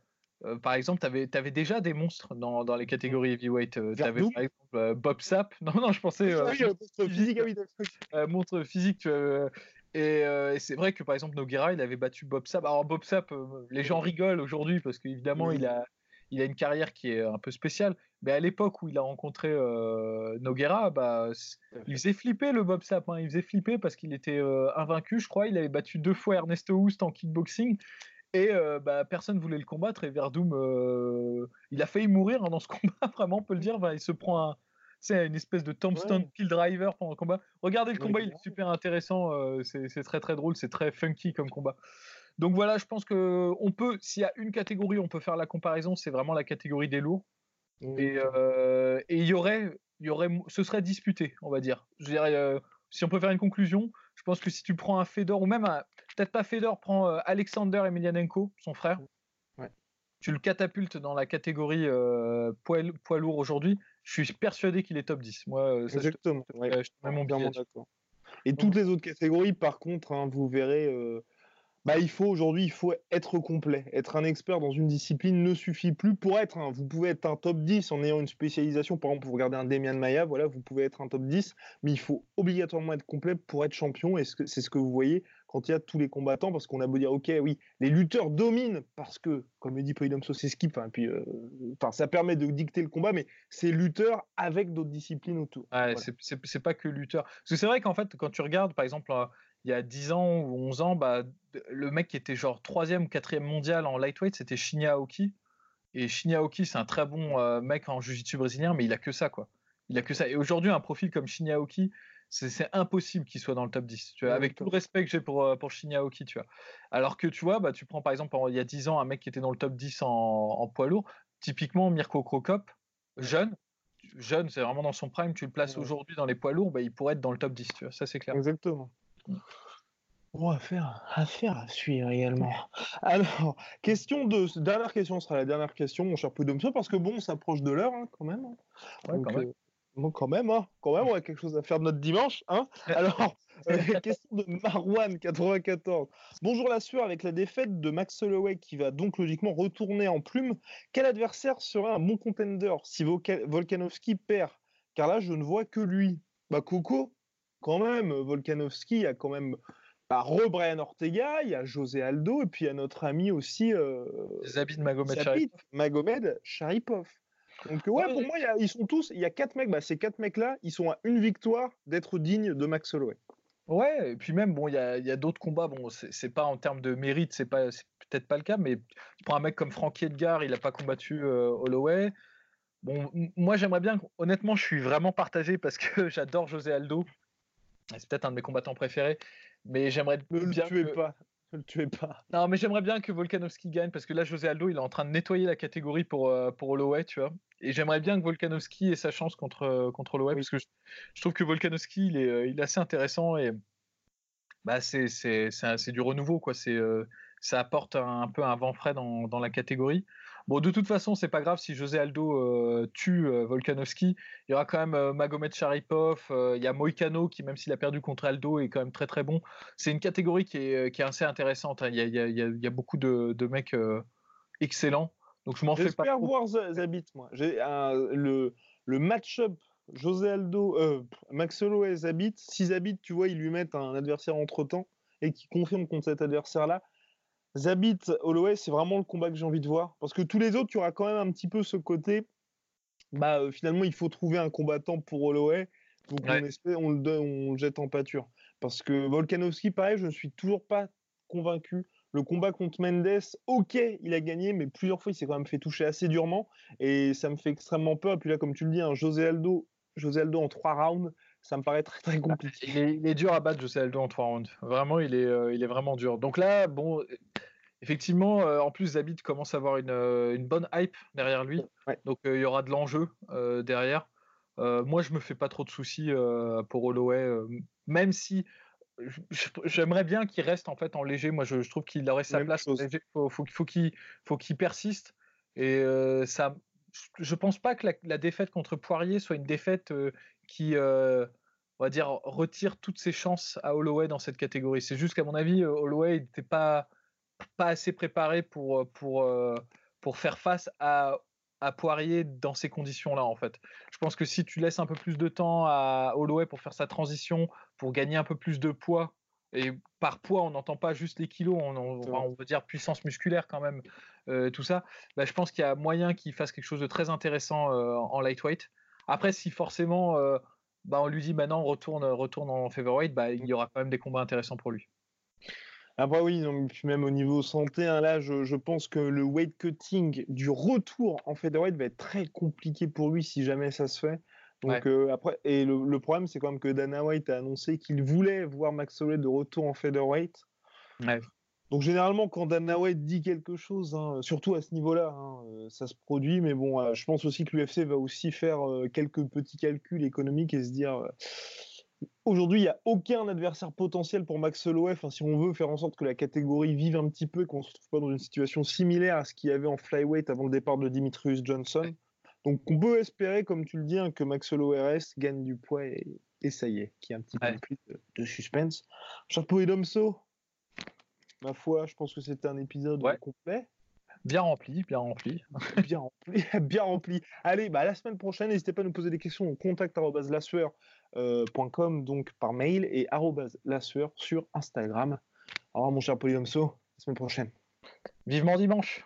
euh, par exemple, tu avais, avais, déjà des monstres dans, dans les catégories heavyweight. tu avais par exemple Bob Sapp. Non, non, je pensais. oui, monstre physique. monstre physique, euh, et, c'est vrai que par exemple Noguera, il avait battu Bob Sapp. Alors Bob Sapp, euh, les gens rigolent aujourd'hui parce qu'évidemment il a, il a une carrière qui est un peu spéciale. Mais à l'époque où il a rencontré euh, Noguera, bah, il faisait flipper le Bob Sapp. Hein. Il faisait flipper parce qu'il était invaincu, je crois. Il avait battu deux fois Ernesto Houst en kickboxing. Et bah, personne voulait le combattre. Et Verdum, il a failli mourir hein, dans ce combat, vraiment, on peut le dire. il se prend un, c'est une espèce de tombstone ouais. driver pendant le combat. Regardez le combat, il est super intéressant, euh, c'est très très drôle, c'est très funky comme combat. Donc voilà, je pense que on peut, s'il y a une catégorie, on peut faire la comparaison, c'est vraiment la catégorie des lourds. Euh, et il y aurait, y aurait, ce serait disputé, on va dire. Je dirais, euh, si on peut faire une conclusion, je pense que si tu prends un Fedor ou même peut-être pas Fedor, prends Alexander Emelianenko, son frère. Tu le catapultes dans la catégorie poids, poids lourd aujourd'hui je suis persuadé qu'il est top 10. Moi, euh, Exactement. Je, suis vraiment bien d'accord. Et toutes les autres catégories, par contre, hein, vous verrez, euh, bah, il faut aujourd'hui, il faut être complet. Être un expert dans une discipline ne suffit plus pour être. Hein. vous pouvez être un top 10 en ayant une spécialisation. Par exemple, vous regardez un Demian Maya, voilà, vous pouvez être un top 10, mais il faut obligatoirement être complet pour être champion. Et c'est ce que vous voyez quand il y a tous les combattants, parce qu'on a beau dire, ok, oui, les lutteurs dominent parce que, comme le dit Polydomso, c'est skip, hein, puis, euh, ça permet de dicter le combat, mais c'est lutteurs avec d'autres disciplines autour. Ouais, C'est pas que lutteur. Parce que c'est vrai qu'en fait, quand tu regardes, par exemple, euh, il y a 10 ans ou 11 ans, bah, le mec qui était genre 3e ou 4e mondial en lightweight, c'était Shinya Aoki. Et Shinya Aoki, c'est un très bon euh, mec en jiu-jitsu brésilien, mais il a que ça, quoi. Il a que ça. Et aujourd'hui, un profil comme Shinya Aoki, c'est impossible qu'il soit dans le top 10. Tu vois, avec tout le respect que j'ai pour, euh, pour Shinya Aoki, tu vois. Alors que tu vois, bah, tu prends par exemple, il y a 10 ans, un mec qui était dans le top 10 en, poids lourd, typiquement Mirko Krokop, jeune, jeune, c'est vraiment dans son prime, tu le places aujourd'hui dans les poids lourds, bah, il pourrait être dans le top 10, tu vois, ça c'est clair. Exactement. Mmh. Bon, affaire, affaire à suivre également. Alors, question de. Dernière question sera la dernière question, mon cher Poudomso, parce que bon, on s'approche de l'heure hein, quand même. Ouais, quand même. Euh, Bon, quand même, hein, quand même, on a quelque chose à faire de notre dimanche. Hein Alors, euh, question de Marwan94. Bonjour la sueur, avec la défaite de Max Holloway qui va donc logiquement retourner en plume, quel adversaire serait un bon contender si Volkanovski perd? Car là, je ne vois que lui. Bah, Coco, quand même, Volkanovski a quand même bah, re-Brian Ortega, il y a José Aldo, et puis il y a notre ami aussi. Euh, Magomed Sharipov. Magomed Sharipov. Donc, ouais, pour moi, ils sont tous. Il y a quatre mecs, bah, ces quatre mecs-là, ils sont à une victoire d'être dignes de Max Holloway. Ouais, et puis même, bon, il y a, y a d'autres combats. Bon, c'est pas en termes de mérite, c'est pas peut-être pas le cas, mais pour un mec comme Frankie Edgar, il a pas combattu euh, Holloway. Bon, moi, j'aimerais bien. Honnêtement, je suis vraiment partagé parce que j'adore José Aldo. C'est peut-être un de mes combattants préférés. Mais j'aimerais ne le tuez pas. Ne le tuez pas. Non, mais j'aimerais bien que Volkanovski gagne parce que là, José Aldo, il est en train de nettoyer la catégorie pour, euh, pour Holloway, tu vois. Et j'aimerais bien que Volkanovski ait sa chance contre, euh, contre Holloway parce que je, trouve que Volkanovski, il est, euh, il est assez intéressant et bah, c'est du renouveau, quoi. C'est ça apporte un, peu un vent frais dans, dans la catégorie. Bon, de toute façon, c'est pas grave si José Aldo euh, tue euh, Volkanovski. Il y aura quand même euh, Magomed Sharipov. il y a Moicano qui, même s'il a perdu contre Aldo, est quand même très très bon. C'est une catégorie qui est, qui est assez intéressante. Hein. Il, y a, il, y a, il, y a, beaucoup de, de mecs excellents. Donc je m'en fais pas. J'espère voir Zabit, moi. J'ai le, le match-up José Aldo, Max Holloway et Zabit. Si Zabit, tu vois, ils lui mettent un adversaire entre temps et qui confirme contre cet adversaire-là, Zabit Holloway, c'est vraiment le combat que j'ai envie de voir. Parce que tous les autres, tu auras quand même un petit peu ce côté. Bah, euh, finalement, il faut trouver un combattant pour Holloway. Donc, on, espère, on, le on le jette en pâture. Parce que Volkanovski, pareil, je ne suis toujours pas convaincu. Le combat contre Mendes, ok, il a gagné, mais plusieurs fois, il s'est quand même fait toucher assez durement. Et ça me fait extrêmement peur. Et puis là, comme tu le dis, un José Aldo, José Aldo en trois rounds, ça me paraît très très bah, compliqué. Il est, dur à battre, José Aldo en trois rounds. Vraiment, il est, euh, il est vraiment dur. Donc là, bon, effectivement, euh, en plus, Zabit commence à avoir une, euh, une bonne hype derrière lui. Donc il y aura de l'enjeu derrière. moi, je me fais pas trop de soucis pour Holloway, même si j'aimerais bien qu'il reste en fait en léger. Moi, je, trouve qu'il aurait sa place en léger. Faut, faut, faut qu'il faut qu'il persiste. Et ça, je pense pas que la, la, défaite contre Poirier soit une défaite qui, on va dire, retire toutes ses chances à Holloway dans cette catégorie. C'est juste qu'à mon avis, Holloway n'était pas, pas assez préparé pour, pour, pour faire face à, à Poirier dans ces conditions-là, en fait. Je pense que si tu laisses un peu plus de temps à Holloway pour faire sa transition, pour gagner un peu plus de poids, et par poids, on n'entend pas juste les kilos, on, on, veut dire puissance musculaire quand même, tout ça. Bah, je pense qu'il y a moyen qu'il fasse quelque chose de très intéressant en lightweight. Après, si forcément euh, bah, on lui dit maintenant retourne, retourne en featherweight, bah, il y aura quand même des combats intéressants pour lui. Après oui, puis même au niveau santé, hein, là je, pense que le weight cutting du retour en featherweight va être très compliqué pour lui si jamais ça se fait. Donc euh, après, et le, problème c'est quand même que Dana White a annoncé qu'il voulait voir Max Holloway de retour en featherweight. Ouais. Donc généralement, quand Dana White dit quelque chose, hein, surtout à ce niveau-là, hein, euh, ça se produit. Mais bon, euh, je pense aussi que l'UFC va aussi faire euh, quelques petits calculs économiques et se dire aujourd'hui, il n'y a aucun adversaire potentiel pour Max Holloway. si on veut faire en sorte que la catégorie vive un petit peu et qu'on ne se trouve pas dans une situation similaire à ce qu'il y avait en flyweight avant le départ de Dimitrius Johnson. Donc on peut espérer, comme tu le dis, hein, que Max reste, gagne du poids et, ça y est, qu'il y ait un petit peu plus de, suspense. Chapeau et Domso, ma foi, je pense que c'était un épisode complet. Bien rempli, bien rempli. bien rempli, bien rempli. Allez, bah, la semaine prochaine, n'hésitez pas à nous poser des questions au contact.lassueur.com, euh, donc par mail, et lassueur sur Instagram. Au revoir, mon cher Polydomso, la semaine prochaine. Vivement dimanche.